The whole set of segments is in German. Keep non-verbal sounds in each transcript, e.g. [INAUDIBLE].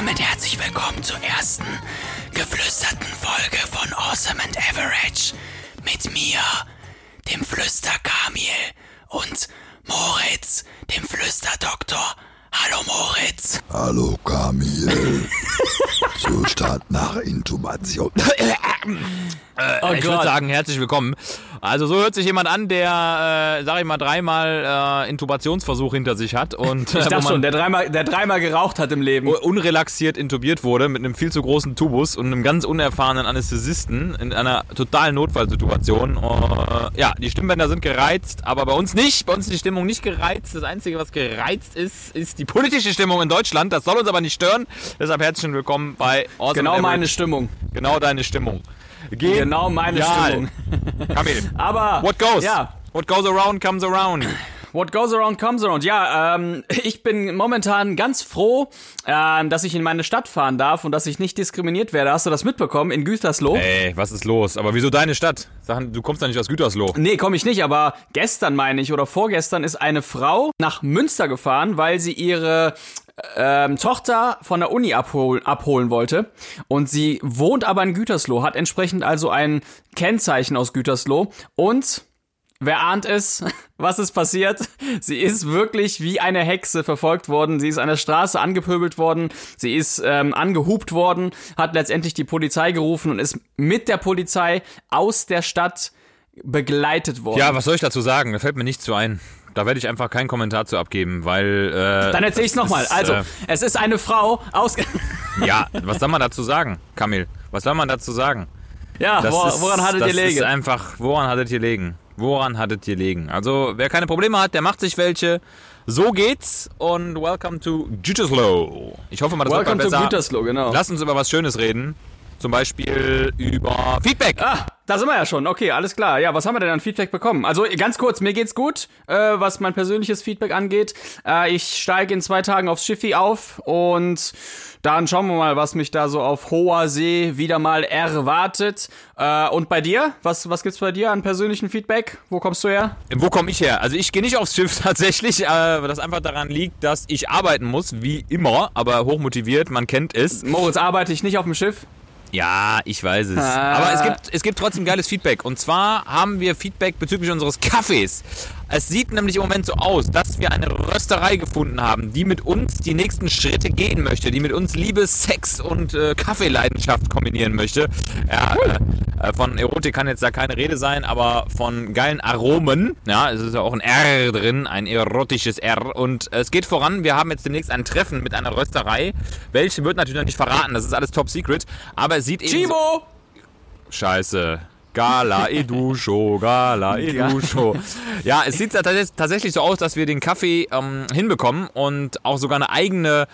Damit herzlich willkommen zur ersten geflüsterten Folge von Awesome and Average. Mit mir, dem Flüster-Kamil und Moritz, dem Flüsterdoktor. Hallo Moritz. Hallo Kamil. [LAUGHS] Zustand nach Intubation. Oh ich würde sagen, herzlich willkommen. Also so hört sich jemand an, der, äh, sag ich mal, dreimal äh, Intubationsversuch hinter sich hat und Ich äh, wo dachte schon, der dreimal, der dreimal geraucht hat im Leben. unrelaxiert intubiert wurde mit einem viel zu großen Tubus und einem ganz unerfahrenen Anästhesisten in einer totalen Notfallsituation. Äh, ja, die Stimmbänder sind gereizt, aber bei uns nicht. Bei uns ist die Stimmung nicht gereizt. Das Einzige, was gereizt ist, ist die politische Stimmung in Deutschland. Das soll uns aber nicht stören. Deshalb herzlich willkommen bei Awesome Genau meine Stimmung. Genau deine Stimmung. Genau meine Genial. Stimmung. Kamil. Aber What goes? Ja. What goes around comes around. What goes around comes around. Ja, ähm, ich bin momentan ganz froh, ähm, dass ich in meine Stadt fahren darf und dass ich nicht diskriminiert werde. Hast du das mitbekommen in Gütersloh? Ey, was ist los? Aber wieso deine Stadt? Sachen, du kommst doch nicht aus Gütersloh. Nee, komme ich nicht, aber gestern meine ich oder vorgestern ist eine Frau nach Münster gefahren, weil sie ihre ähm, Tochter von der Uni abhol abholen wollte. Und sie wohnt aber in Gütersloh, hat entsprechend also ein Kennzeichen aus Gütersloh. Und wer ahnt es, [LAUGHS] was ist passiert? Sie ist wirklich wie eine Hexe verfolgt worden. Sie ist an der Straße angepöbelt worden. Sie ist ähm, angehupt worden, hat letztendlich die Polizei gerufen und ist mit der Polizei aus der Stadt begleitet worden. Ja, was soll ich dazu sagen? Da fällt mir nichts zu ein. Da werde ich einfach keinen Kommentar zu abgeben, weil. Äh, Dann erzähle ich es das nochmal. ist, Also, Äh, es ist eine Frau aus. [LAUGHS] ja, was soll man dazu sagen, Kamil? Was soll man dazu sagen? ja, Das wo, ist, woran hattet das ihr ist legen? einfach, woran hattet ihr legen? Woran hattet ihr legen? Also, wer keine Probleme hat, der macht sich welche. So geht's und welcome to Gütersloh. Ich hoffe mal, das Welcome wird to mal besser. Gütersloh, genau. Lass uns über was Schönes reden. Zum Beispiel über Feedback. Ah, da sind wir ja schon. Okay, alles klar. Ja, was haben wir denn an Feedback bekommen? Also ganz kurz, mir geht's gut, äh, was mein persönliches Feedback angeht. Äh, ich steige in zwei Tagen aufs Schiffi auf und dann schauen wir mal, was mich da so auf hoher See wieder mal erwartet. Äh, und bei dir? Was, was gibt's bei dir an persönlichem Feedback? Wo kommst du her? Wo komme ich her? Also ich gehe nicht aufs Schiff [LAUGHS] tatsächlich, äh, das einfach daran liegt, dass ich arbeiten muss, wie immer, aber hochmotiviert, man kennt es. Moritz, arbeite ich nicht auf dem Schiff? Ja, ich weiß es. Ah. Aber es gibt, es gibt trotzdem geiles Feedback. Und zwar haben wir Feedback bezüglich unseres Kaffees. Es sieht nämlich im Moment so aus, dass wir eine Rösterei gefunden haben, die mit uns die nächsten Schritte gehen möchte, die mit uns Liebe, Sex und äh, Kaffeeleidenschaft kombinieren möchte. Ja, äh, äh, von Erotik kann jetzt da keine Rede sein, aber von geilen Aromen. Ja, es ist ja auch ein R drin, ein erotisches R. Und es geht voran. Wir haben jetzt demnächst ein Treffen mit einer Rösterei. Welche wird natürlich noch nicht verraten. Das ist alles top secret. Aber es sieht eben. So Chibo! Scheiße. Gala Edusho, Gala [LAUGHS] Edusho. Ja, es sieht tats- tatsächlich so aus, dass wir den Kaffee ähm, hinbekommen und auch sogar eine eigene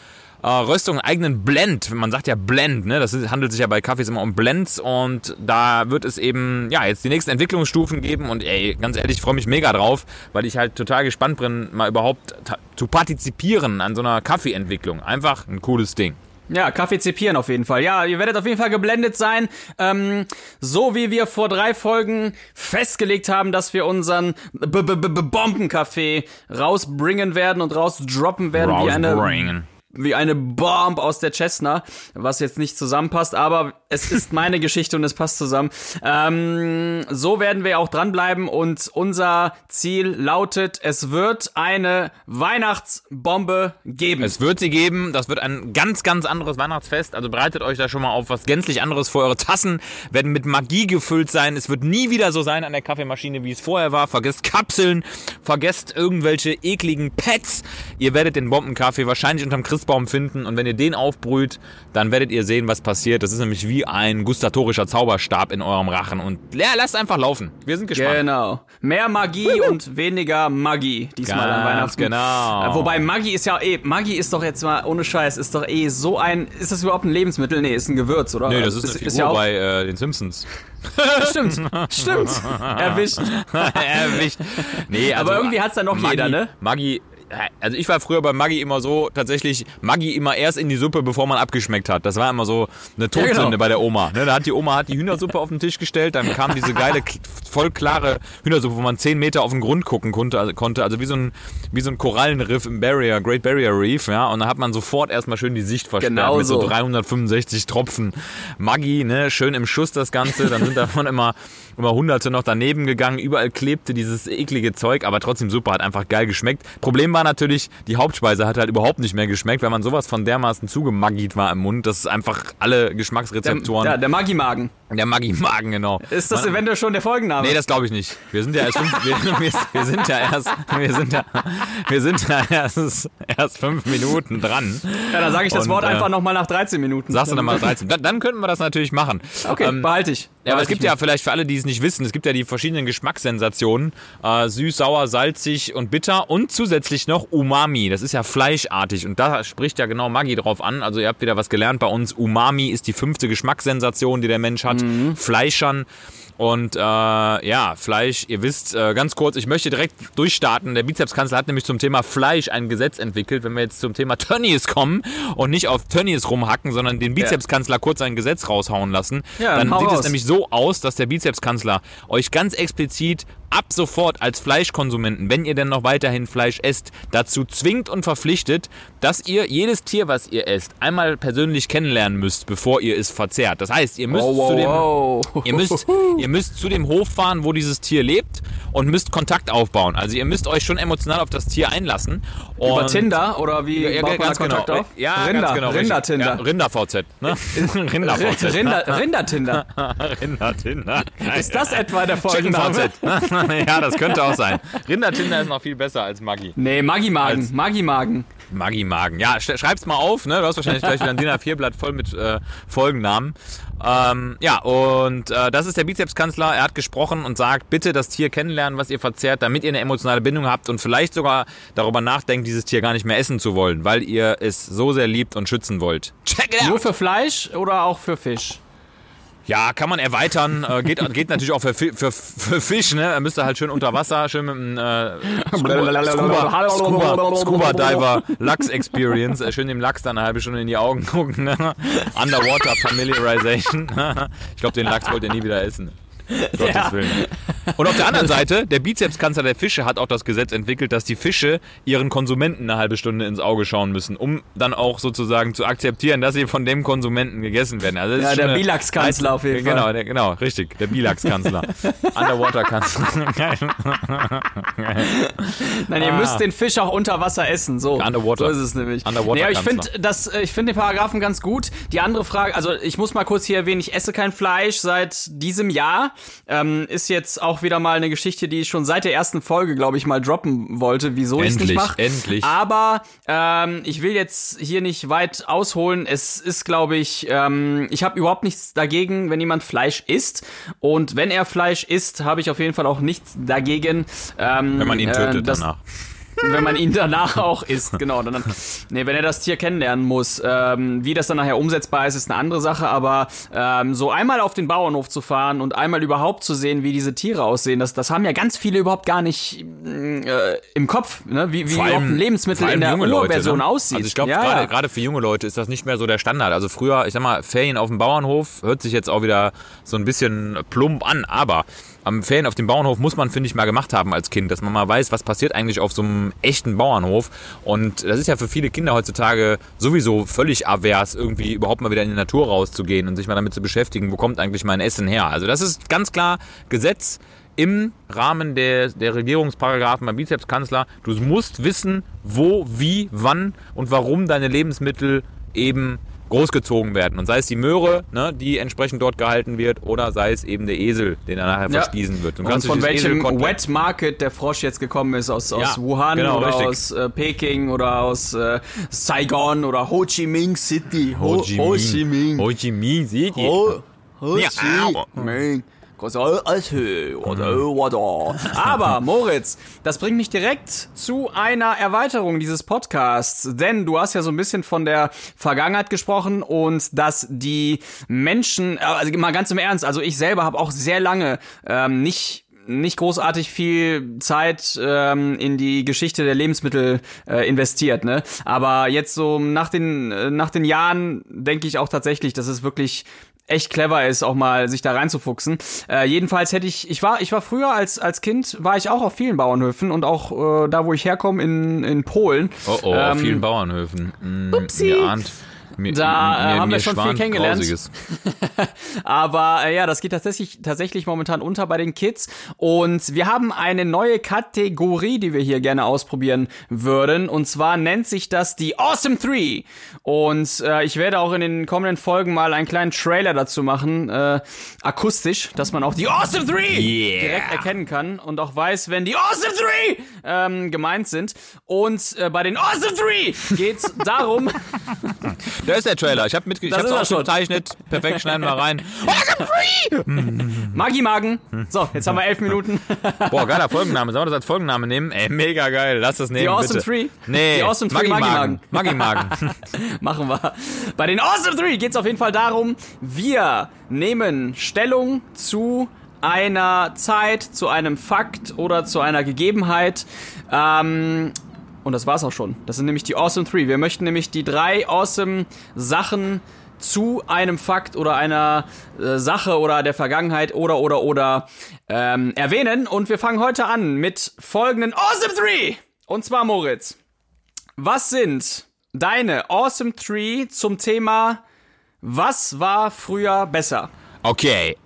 äh, Röstung, einen eigenen Blend. Man sagt ja Blend, ne? Das handelt sich ja bei Kaffees immer um Blends und da wird es eben, ja, jetzt die nächsten Entwicklungsstufen geben und ey, ganz ehrlich, ich freue mich mega drauf, weil ich halt total gespannt bin, mal überhaupt zu partizipieren an so einer Kaffeeentwicklung. Einfach ein cooles Ding. Ja, Kaffee zipieren auf jeden Fall. Ja, ihr werdet auf jeden Fall geblendet sein. Ähm, so wie wir vor drei Folgen festgelegt haben, dass wir unseren B -B -B Bombenkaffee rausbringen werden und rausdroppen werden wie eine Rausbringen. Wie eine Bomb aus der Cessna, was jetzt nicht zusammenpasst, aber es ist meine Geschichte und es passt zusammen. Ähm, so werden wir auch dranbleiben und unser Ziel lautet, es wird eine Weihnachtsbombe geben. Es wird sie geben. Das wird ein ganz, ganz anderes Weihnachtsfest. Also bereitet euch da schon mal auf was gänzlich anderes vor. Eure Tassen werden mit Magie gefüllt sein. Es wird nie wieder so sein an der Kaffeemaschine, wie es vorher war. Vergesst Kapseln, vergesst irgendwelche ekligen Pads. Ihr werdet den Bombenkaffee wahrscheinlich unterm Christbaum Christbaum finden und wenn ihr den aufbrüht, dann werdet ihr sehen, was passiert. Das ist nämlich wie ein gustatorischer Zauberstab in eurem Rachen und ja, lasst einfach laufen. Wir sind gespannt. Genau. Mehr Magie und weniger Magie diesmal an Ganz Weihnachten. genau. Äh, Wobei Maggi ist ja eh, Maggi ist doch jetzt mal ohne Scheiß, ist doch eh so ein, ist das überhaupt ein Lebensmittel? Nee, ist ein Gewürz, oder? Nee, das ist eine Figur ja auch, bei äh, den Simpsons. [LAUGHS] Stimmt, stimmt. [LAUGHS] Erwischt. Erwischt. [LAUGHS] Nee, also, Aber irgendwie hat's dann noch Maggi, jeder, ne? Maggi, also ich war früher bei Maggi immer so, tatsächlich Maggi immer erst in die Suppe, bevor man abgeschmeckt hat. Das war immer so eine Todsünde genau. bei der Oma. Ne, da hat die Oma hat die Hühnersuppe auf den Tisch gestellt, dann kam diese geile, voll klare Hühnersuppe, wo man 10 Meter auf den Grund gucken konnte, also, konnte, also wie so ein, wie so ein Korallenriff im Barrier, Great Barrier Reef, ja, und dann hat man sofort erstmal schön die Sicht verstärkt Genau mit so so. 365 Tropfen Maggi, ne, schön im Schuss das Ganze, dann sind davon immer immer hunderte noch daneben gegangen, überall klebte dieses eklige Zeug, aber trotzdem super, hat einfach geil geschmeckt. Problem war natürlich, die Hauptspeise hat halt überhaupt nicht mehr geschmeckt, weil man sowas von dermaßen zugemaggiet war im Mund, dass einfach alle Der, Geschmacksrezeptoren, der, der Maggi-Magen. der, Maggi-Magen, genau. Ist das Man- eventuell schon der Folgenname? Nee, das glaube ich nicht. Wir sind ja erst fünf, wir, [LAUGHS] wir, wir sind ja erst, wir sind ja, wir sind ja erst, erst fünf Minuten dran. ja, dann sage ich das Und, Wort äh, einfach nochmal nach 13 Minuten. Sagst du dann mal 13. Dann, dann könnten wir das natürlich machen. Okay, Ähm, behalte ich. Ja, aber es gibt ja vielleicht für alle, die es nicht wissen, es gibt ja die verschiedenen Geschmackssensationen. Äh, süß, sauer, salzig und bitter und zusätzlich noch Umami. Das ist ja fleischartig und da spricht ja genau Maggi drauf an. Also ihr habt wieder was gelernt bei uns. Umami ist die fünfte Geschmackssensation, die der Mensch hat. Fleischern. Und äh, ja, Fleisch, ihr wisst, äh, ganz kurz, ich möchte direkt durchstarten. Der Bizepskanzler hat nämlich zum Thema Fleisch ein Gesetz entwickelt. Wenn wir jetzt zum Thema Tönnies kommen und nicht auf Tönnies rumhacken, sondern den Bizepskanzler kurz ein Gesetz raushauen lassen, Ja, dann hau sieht es nämlich so aus, dass der Bizepskanzler euch ganz explizit ab sofort als Fleischkonsumenten, wenn ihr denn noch weiterhin Fleisch esst, dazu zwingt und verpflichtet, dass ihr jedes Tier, was ihr esst, einmal persönlich kennenlernen müsst, bevor ihr es verzehrt. Das heißt, ihr müsst Oh, zu dem wow. Ihr müsst, [LAUGHS] ihr müsst zu dem Hof fahren, wo dieses Tier lebt und müsst Kontakt aufbauen. Also ihr müsst euch schon emotional auf das Tier einlassen. Und Über Tinder oder wie Ja, ja, baut man da Kontakt genau. auf? Ja, Rinder, genau. richtig. Rinder-Tinder. Ja, Rinder-VZ. Ne? Rinder-VZ. [LAUGHS] Rinder, Rinder-Tinder. Rinder-Tinder. [LAUGHS] [LAUGHS] Ist das etwa der Folgenname? VZ. ja, das könnte auch sein. Rinder-Tinder ist noch viel besser als Maggi. Nee, Maggi-Magen. Als- Maggi-Magen. Maggi-Magen. Ja, sch- schreib's mal auf, ne? Du hast wahrscheinlich gleich wieder ein DIN A4-Blatt voll mit äh, Folgennamen. Ähm, ja, und äh, das ist der Bizepskanzler. Er hat gesprochen und sagt, bitte das Tier kennenlernen, was ihr verzehrt, damit ihr eine emotionale Bindung habt und vielleicht sogar darüber nachdenkt, dieses Tier gar nicht mehr essen zu wollen, weil ihr es so sehr liebt und schützen wollt. Check it Nur out! für Fleisch oder auch für Fisch? Ja, kann man erweitern. Äh, geht, [LAUGHS] geht natürlich auch für, für, für Fisch, ne? Er müsste halt schön unter Wasser, schön mit einem äh, Scuba, Scuba, Scuba, Scuba Diver Lachs Experience. Äh, schön dem Lachs dann eine halbe Stunde in die Augen gucken. Ne? Underwater Familiarization. [LAUGHS] ich glaube, den Lachs wollt ihr nie wieder essen. Gottes Ja. Willen. Und auf der anderen [LAUGHS] Seite, der Bizepskanzler der Fische hat auch das Gesetz entwickelt, dass die Fische ihren Konsumenten eine halbe Stunde ins Auge schauen müssen, um dann auch sozusagen zu akzeptieren, dass sie von dem Konsumenten gegessen werden. Also Ja, der Bilax-Kanzler auf jeden genau, Fall. Der, genau, richtig, der Bilax-Kanzler. [LAUGHS] Underwater-Kanzler. [LAUGHS] Nein, ihr Ah. müsst den Fisch auch unter Wasser essen. So, Underwater. so ist es nämlich. Underwater ja, ich finde finde den Paragraphen ganz gut. Die andere Frage, also ich muss mal kurz hier erwähnen, ich esse kein Fleisch seit diesem Jahr. Ähm, ist jetzt auch wieder mal eine Geschichte, die ich schon seit der ersten Folge, glaube ich, mal droppen wollte, wieso ich es nicht Endlich, mache. endlich. Aber ähm, ich will jetzt hier nicht weit ausholen. Es ist, glaube ich, ähm, ich habe überhaupt nichts dagegen, wenn jemand Fleisch isst. Und wenn er Fleisch isst, habe ich auf jeden Fall auch nichts dagegen. Ähm, Wenn man ihn tötet äh, danach. Wenn man ihn danach auch isst, genau. Dann, nee, wenn er das Tier kennenlernen muss. Ähm, wie das dann nachher umsetzbar ist, ist eine andere Sache, aber ähm, so einmal auf den Bauernhof zu fahren und einmal überhaupt zu sehen, wie diese Tiere aussehen, das, das haben ja ganz viele überhaupt gar nicht äh, im Kopf, ne? wie, wie allem- ein Lebensmittel in der Urversion ne? aussieht. Also ich glaube, ja, gerade ja. gerade für junge Leute ist das nicht mehr so der Standard. Also früher, ich sag mal, Ferien auf dem Bauernhof hört sich jetzt auch wieder so ein bisschen plump an, aber am Ferien auf dem Bauernhof muss man, finde ich, mal gemacht haben als Kind, dass man mal weiß, was passiert eigentlich auf so einem echten Bauernhof. Und das ist ja für viele Kinder heutzutage sowieso völlig avers, irgendwie überhaupt mal wieder in die Natur rauszugehen und sich mal damit zu beschäftigen, wo kommt eigentlich mein Essen her. Also das ist ganz klar Gesetz im Rahmen der, der Regierungsparagraphen beim Bizepskanzler. Du musst wissen, wo, wie, wann und warum deine Lebensmittel eben großgezogen werden. Und sei es die Möhre, ne, die entsprechend dort gehalten wird, oder sei es eben der Esel, den er nachher Ja. verspießen wird. Und kannst von welchem Wet Market der Frosch jetzt gekommen ist, aus, aus Ja, Wuhan genau, oder richtig. aus äh, Peking oder aus äh, Saigon oder Ho Chi Minh City. Ho Chi Ho Chi Minh. Ho Chi Minh, ihr? Ho, Ho Ja, Chi au. Minh. Aber [LAUGHS] Moritz, das bringt mich direkt zu einer Erweiterung dieses Podcasts, denn du hast ja so ein bisschen von der Vergangenheit gesprochen und dass die Menschen, äh, also mal ganz im Ernst, also ich selber habe auch sehr lange ähm, nicht nicht großartig viel Zeit ähm, in die Geschichte der Lebensmittel äh, investiert, ne? Aber jetzt so nach den äh, nach den Jahren denke ich auch tatsächlich, dass es wirklich echt clever ist, auch mal sich da reinzufuchsen. Äh, jedenfalls hätte ich, ich war, ich war früher als als Kind war ich auch auf vielen Bauernhöfen und auch äh, da, wo ich herkomme in in Polen. Oh oh, auf Ähm, vielen Bauernhöfen. Mm, Upsi. Ahnt. Mir, Da, äh, mir, haben wir schon viel kennengelernt. [LAUGHS] Aber äh, ja, das geht tatsächlich, tatsächlich momentan unter bei den Kids. Und wir haben eine neue Kategorie, die wir hier gerne ausprobieren würden. Und zwar nennt sich das die Awesome 3. Und äh, ich werde auch in den kommenden Folgen mal einen kleinen Trailer dazu machen, äh, akustisch, dass man auch die Awesome 3 Yeah. direkt erkennen kann und auch weiß, wenn die Awesome 3 ähm, gemeint sind. Und äh, bei den Awesome 3 geht's [LAUGHS] darum, [LAUGHS] Da ist der Trailer. Ich habe mitge ich Das hab's er schon. aufgezeichnet. Perfekt, schneiden wir rein. [LAUGHS] Maggi-Magen. So, jetzt haben wir elf Minuten. [LAUGHS] Boah, geiler Folgenname. Sollen wir das als Folgenname nehmen? Ey, mega geil. Lass das nehmen, Die Awesome bitte. Three? Nee, Die Awesome Three Maggi-Magen. Maggi-Magen. [LAUGHS] Machen wir. Bei den Awesome 3 geht es auf jeden Fall darum, wir nehmen Stellung zu einer Zeit, zu einem Fakt oder zu einer Gegebenheit. Ähm, und das war's auch schon. Das sind nämlich die Awesome 3. Wir möchten nämlich die drei awesome Sachen zu einem Fakt oder einer äh, Sache oder der Vergangenheit oder oder oder ähm, erwähnen. Und wir fangen heute an mit folgenden Awesome 3. Und zwar Moritz. Was sind deine Awesome Tree zum Thema Was war früher besser? Okay.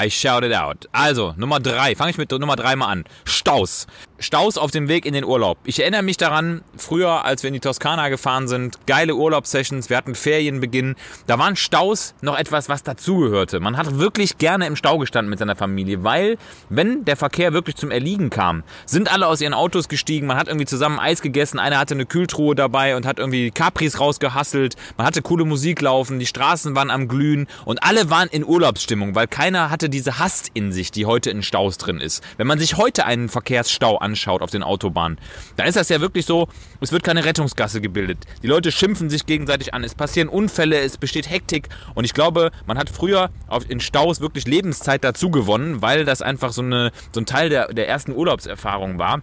I shout it out. Also, Nummer drei. Fange ich mit Nummer drei mal an. Staus. Staus auf dem Weg in den Urlaub. Ich erinnere mich daran, früher, als wir in die Toskana gefahren sind, geile Urlaubssessions, wir hatten Ferienbeginn. Da waren Staus noch etwas, was dazugehörte. Man hat wirklich gerne im Stau gestanden mit seiner Familie, weil, wenn der Verkehr wirklich zum Erliegen kam, sind alle aus ihren Autos gestiegen, man hat irgendwie zusammen Eis gegessen, einer hatte eine Kühltruhe dabei und hat irgendwie Capris rausgehasselt, man hatte coole Musik laufen, die Straßen waren am Glühen und alle waren in Urlaubsstimmung, weil keiner hatte diese Hast in sich, die heute in Staus drin ist. Wenn man sich heute einen Verkehrsstau anschaut auf den Autobahnen, dann ist das ja wirklich so, es wird keine Rettungsgasse gebildet. Die Leute schimpfen sich gegenseitig an, es passieren Unfälle, es besteht Hektik und ich glaube, man hat früher auf, in Staus wirklich Lebenszeit dazu gewonnen, weil das einfach so, eine, so ein Teil der, der ersten Urlaubserfahrung war.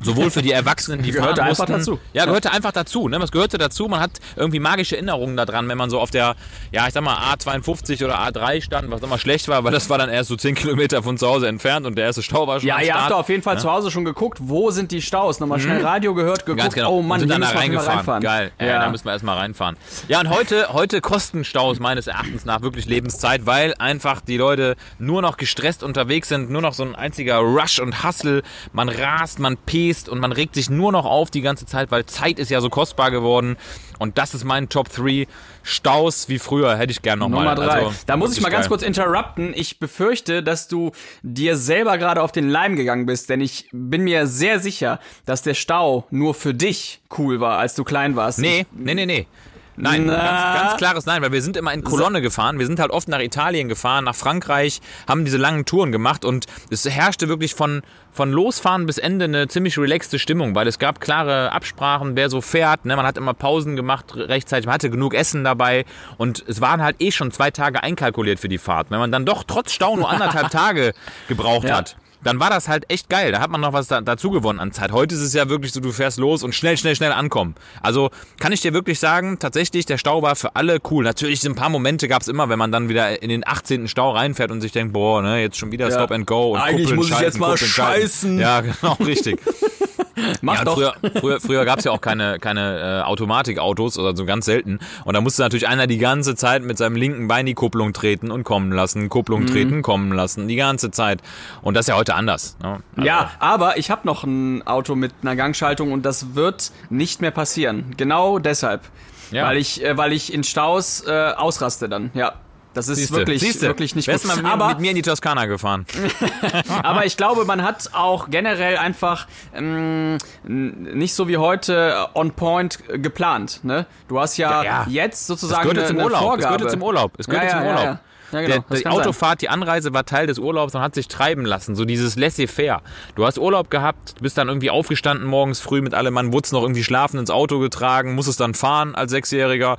Sowohl für die Erwachsenen, die Gehörte fahren einfach mussten. dazu. Ja, gehörte einfach dazu. Ne? Was gehörte dazu? Man hat irgendwie magische Erinnerungen daran, wenn man so auf der, ja, ich sag mal, A52 oder A3 stand, was immer schlecht war, weil das war dann erst so 10 Kilometer von zu Hause entfernt und der erste Stau war schon Ja, ihr habt da auf jeden Fall zu Hause schon geguckt, wo sind die Staus? Nochmal schnell Radio gehört, geguckt, Ganz genau. oh Mann, und sind da reingefahren. reinfahren. Geil. Ja, da müssen wir erstmal reinfahren. Ja, und heute, heute kosten Staus meines Erachtens nach wirklich Lebenszeit, weil einfach die Leute nur noch gestresst unterwegs sind, nur noch so ein einziger Rush und Hustle. Man rast, man pest und man regt sich nur noch auf die ganze Zeit, weil Zeit ist ja so kostbar geworden. Und das ist mein Top 3. Staus wie früher hätte ich gern nochmal. Nummer drei. Also, da muss ich mal ganz geil. kurz interrupten. Ich befürchte, dass du dir selber gerade auf den Leim gegangen bist, denn ich bin mir sehr sicher, dass der Stau nur für dich cool war, als du klein warst. Nee, nee, nee, nee. Nein, ganz, ganz klares Nein, weil wir sind immer in Kolonne gefahren. Wir sind halt oft nach Italien gefahren, nach Frankreich, haben diese langen Touren gemacht und es herrschte wirklich von, von Losfahren bis Ende eine ziemlich relaxte Stimmung, weil es gab klare Absprachen, wer so fährt. Ne? Man hat immer Pausen gemacht rechtzeitig, man hatte genug Essen dabei und es waren halt eh schon zwei Tage einkalkuliert für die Fahrt. Wenn man dann doch trotz Stau nur anderthalb [LAUGHS] Tage gebraucht Ja. hat, dann war das halt echt geil. Da hat man noch was da, dazu gewonnen an Zeit. Heute ist es ja wirklich so, du fährst los und schnell, schnell, schnell ankommen. Also kann ich dir wirklich sagen, tatsächlich, der Stau war für alle cool. Natürlich, ein paar Momente gab es immer, wenn man dann wieder in den 18. Stau reinfährt und sich denkt, boah, ne, jetzt schon wieder Stop and Go. Und Eigentlich Kuppeln muss ich jetzt mal scheißen. Ja, genau, richtig. [LAUGHS] Mach Ja, doch. früher, früher, früher gab es ja auch keine, keine äh, Automatikautos oder so ganz selten. Und da musste natürlich einer die ganze Zeit mit seinem linken Bein die Kupplung treten und kommen lassen, Kupplung Mhm. treten, kommen lassen, die ganze Zeit. Und das ist ja heute anders. Ne? Also, Ja, aber ich habe noch ein Auto mit einer Gangschaltung und das wird nicht mehr passieren. Genau deshalb. Ja. Weil ich, äh, weil ich in Staus äh, ausraste dann. Ja. Das ist Siehste, wirklich, siehste. wirklich nicht Wärst gut. mal aber, mit mir in die Toskana gefahren. [LAUGHS] aber ich glaube, man hat auch generell einfach ähm, nicht so wie heute äh, on point äh, geplant. Ne? Du hast ja, Ja, ja. jetzt sozusagen eine, zum eine. Vorgabe. Es gehört zum Urlaub. Es gehört Ja, zum Urlaub. Ja. Genau, Der, das die kann sein. Autofahrt, die Anreise war Teil des Urlaubs und hat sich treiben lassen. So dieses laissez-faire. Du hast Urlaub gehabt, bist dann irgendwie aufgestanden morgens früh mit allem Mann, wurdest noch irgendwie schlafen ins Auto getragen, musstest dann fahren als Sechsjähriger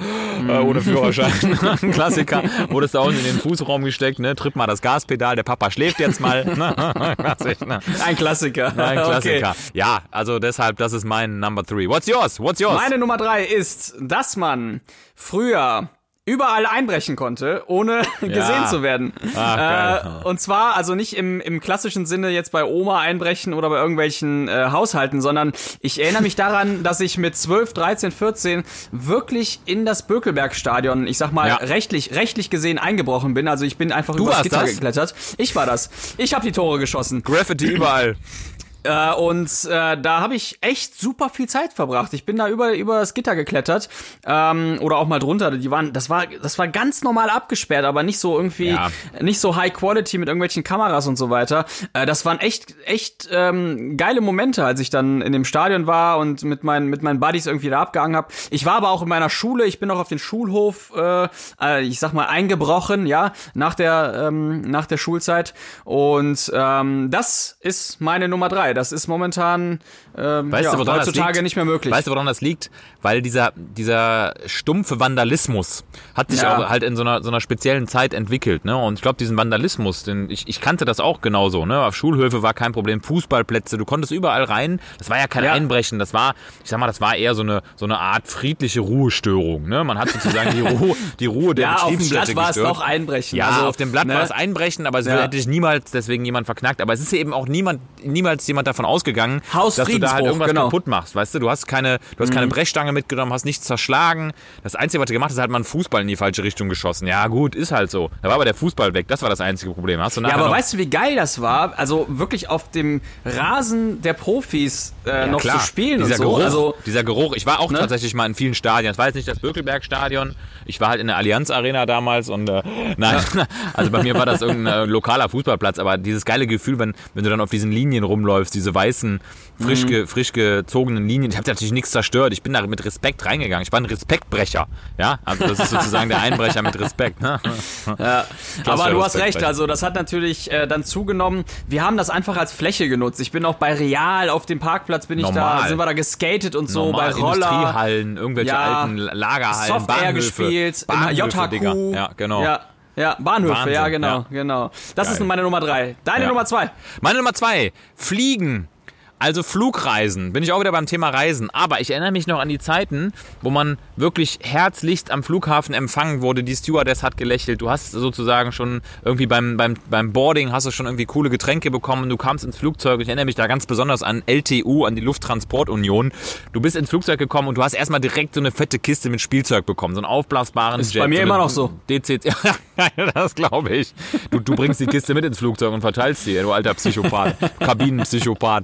äh, ohne Führerschein. [LAUGHS] Ein Klassiker. Wurdest da unten in den Fußraum gesteckt, ne? tritt mal das Gaspedal, der Papa schläft jetzt mal. Ne? [LAUGHS] Ne? Ein Klassiker. Ein Klassiker. Okay. Ja, also deshalb, das ist mein Number three. What's yours? What's yours? Meine Nummer drei ist, dass man früher überall einbrechen konnte, ohne [LAUGHS] gesehen zu werden. Ach, äh, und zwar also nicht im, im klassischen Sinne jetzt bei Oma einbrechen oder bei irgendwelchen äh, Haushalten, sondern ich erinnere mich daran, [LAUGHS] dass ich mit 12, 13, 14 wirklich in das Bökelbergstadion, ich sag mal Ja. rechtlich rechtlich gesehen eingebrochen bin. Also ich bin einfach Du übers Gitter das? geklettert. Ich war das. Ich habe die Tore geschossen. Graffiti überall. [CLEARS THROAT] Äh, und äh, da habe ich echt super viel Zeit verbracht. Ich bin da über über das Gitter geklettert ähm, oder auch mal drunter. Die waren, das war das war ganz normal abgesperrt, aber nicht so irgendwie Ja. nicht so High Quality mit irgendwelchen Kameras und so weiter. Äh, das waren echt echt ähm, geile Momente, als ich dann in dem Stadion war und mit meinen mit meinen Buddies irgendwie da abgehangen habe. Ich war aber auch in meiner Schule. Ich bin auch auf den Schulhof, äh, äh, ich sag mal eingebrochen, ja, nach der ähm, nach der Schulzeit. Und ähm, das ist meine Nummer drei. Das ist momentan ähm, Weißt ja, du, woran das heutzutage liegt? nicht mehr möglich. Weißt du, woran das liegt? Weil dieser, dieser stumpfe Vandalismus hat sich Ja. auch halt in so einer, so einer speziellen Zeit entwickelt. Ne? Und ich glaube, diesen Vandalismus, den, ich, ich kannte das auch genauso. Ne? Auf Schulhöfe war kein Problem, Fußballplätze, du konntest überall rein. Das war ja kein Ja. Einbrechen, das war, ich sag mal, das war eher so eine, so eine Art friedliche Ruhestörung. Ne? Man hat sozusagen die Ruhe, die Ruhe der ja, auf dem Blatt war es noch Einbrechen. Ja, also, auf dem Blatt ne? war es Einbrechen, aber es Ja. hätte sich niemals deswegen jemand verknackt. Aber es ist eben auch niemand, niemals jemand davon ausgegangen, dass du da halt irgendwas genau. kaputt machst. Weißt du, du hast keine, du hast keine Brechstange mitgenommen, hast nichts zerschlagen. Das Einzige, was du gemacht hast, hat mal einen Fußball in die falsche Richtung geschossen. Ja, gut, ist halt so. Da war aber der Fußball weg. Das war das einzige Problem. Hast du Ja, aber weißt du, wie geil das war? Also wirklich auf dem Rasen der Profis äh, Ja, noch klar. zu spielen dieser und so. Geruch, Also dieser Geruch. Ich war auch Ne? tatsächlich mal in vielen Stadien. Es war jetzt nicht das Bökelberg-Stadion. Ich war halt in der Allianz Arena damals und äh, [LAUGHS] nein, also bei mir war das irgendein äh, lokaler Fußballplatz. Aber dieses geile Gefühl, wenn, wenn du dann auf diesen Linien rumläufst, diese weißen, frisch, Mhm. ge, frisch gezogenen Linien. Ich habe natürlich nichts zerstört. Ich bin da mit Respekt reingegangen. Ich war ein Respektbrecher. Ja, also das ist sozusagen der Einbrecher mit Respekt. Ne? [LAUGHS] Ja, aber du hast recht, also das hat natürlich äh, dann zugenommen. Wir haben das einfach als Fläche genutzt. Ich bin auch bei Real auf dem Parkplatz bin ich Normal. da, sind wir da geskatet und so Normal, bei Roller. Industriehallen, irgendwelche Ja, alten Lagerhallen, Software Bahnhöfe, gespielt, Bahnhöfe, JHQ. Digga. Ja, genau. Ja, ja Bahnhöfe, Wahnsinn, ja genau, ja. genau. Das Geil. ist meine Nummer drei. Deine Ja. Nummer zwei. Meine Nummer zwei, Fliegen. Also Flugreisen, bin ich auch wieder beim Thema Reisen. Aber ich erinnere mich noch an die Zeiten, wo man wirklich herzlichst am Flughafen empfangen wurde. Die Stewardess hat gelächelt. Du hast sozusagen schon irgendwie beim, beim, beim Boarding hast du schon irgendwie coole Getränke bekommen. Du kamst ins Flugzeug. Ich erinnere mich da ganz besonders an LTU, an die Lufttransportunion. Du bist ins Flugzeug gekommen und du hast erstmal direkt so eine fette Kiste mit Spielzeug bekommen. So einen aufblasbaren Ist Jet. bei mir so immer noch so. DC, ja, [LAUGHS] das glaube ich. Du, du bringst die Kiste mit ins Flugzeug und verteilst sie, du alter Psychopath. [LAUGHS] Kabinenpsychopath.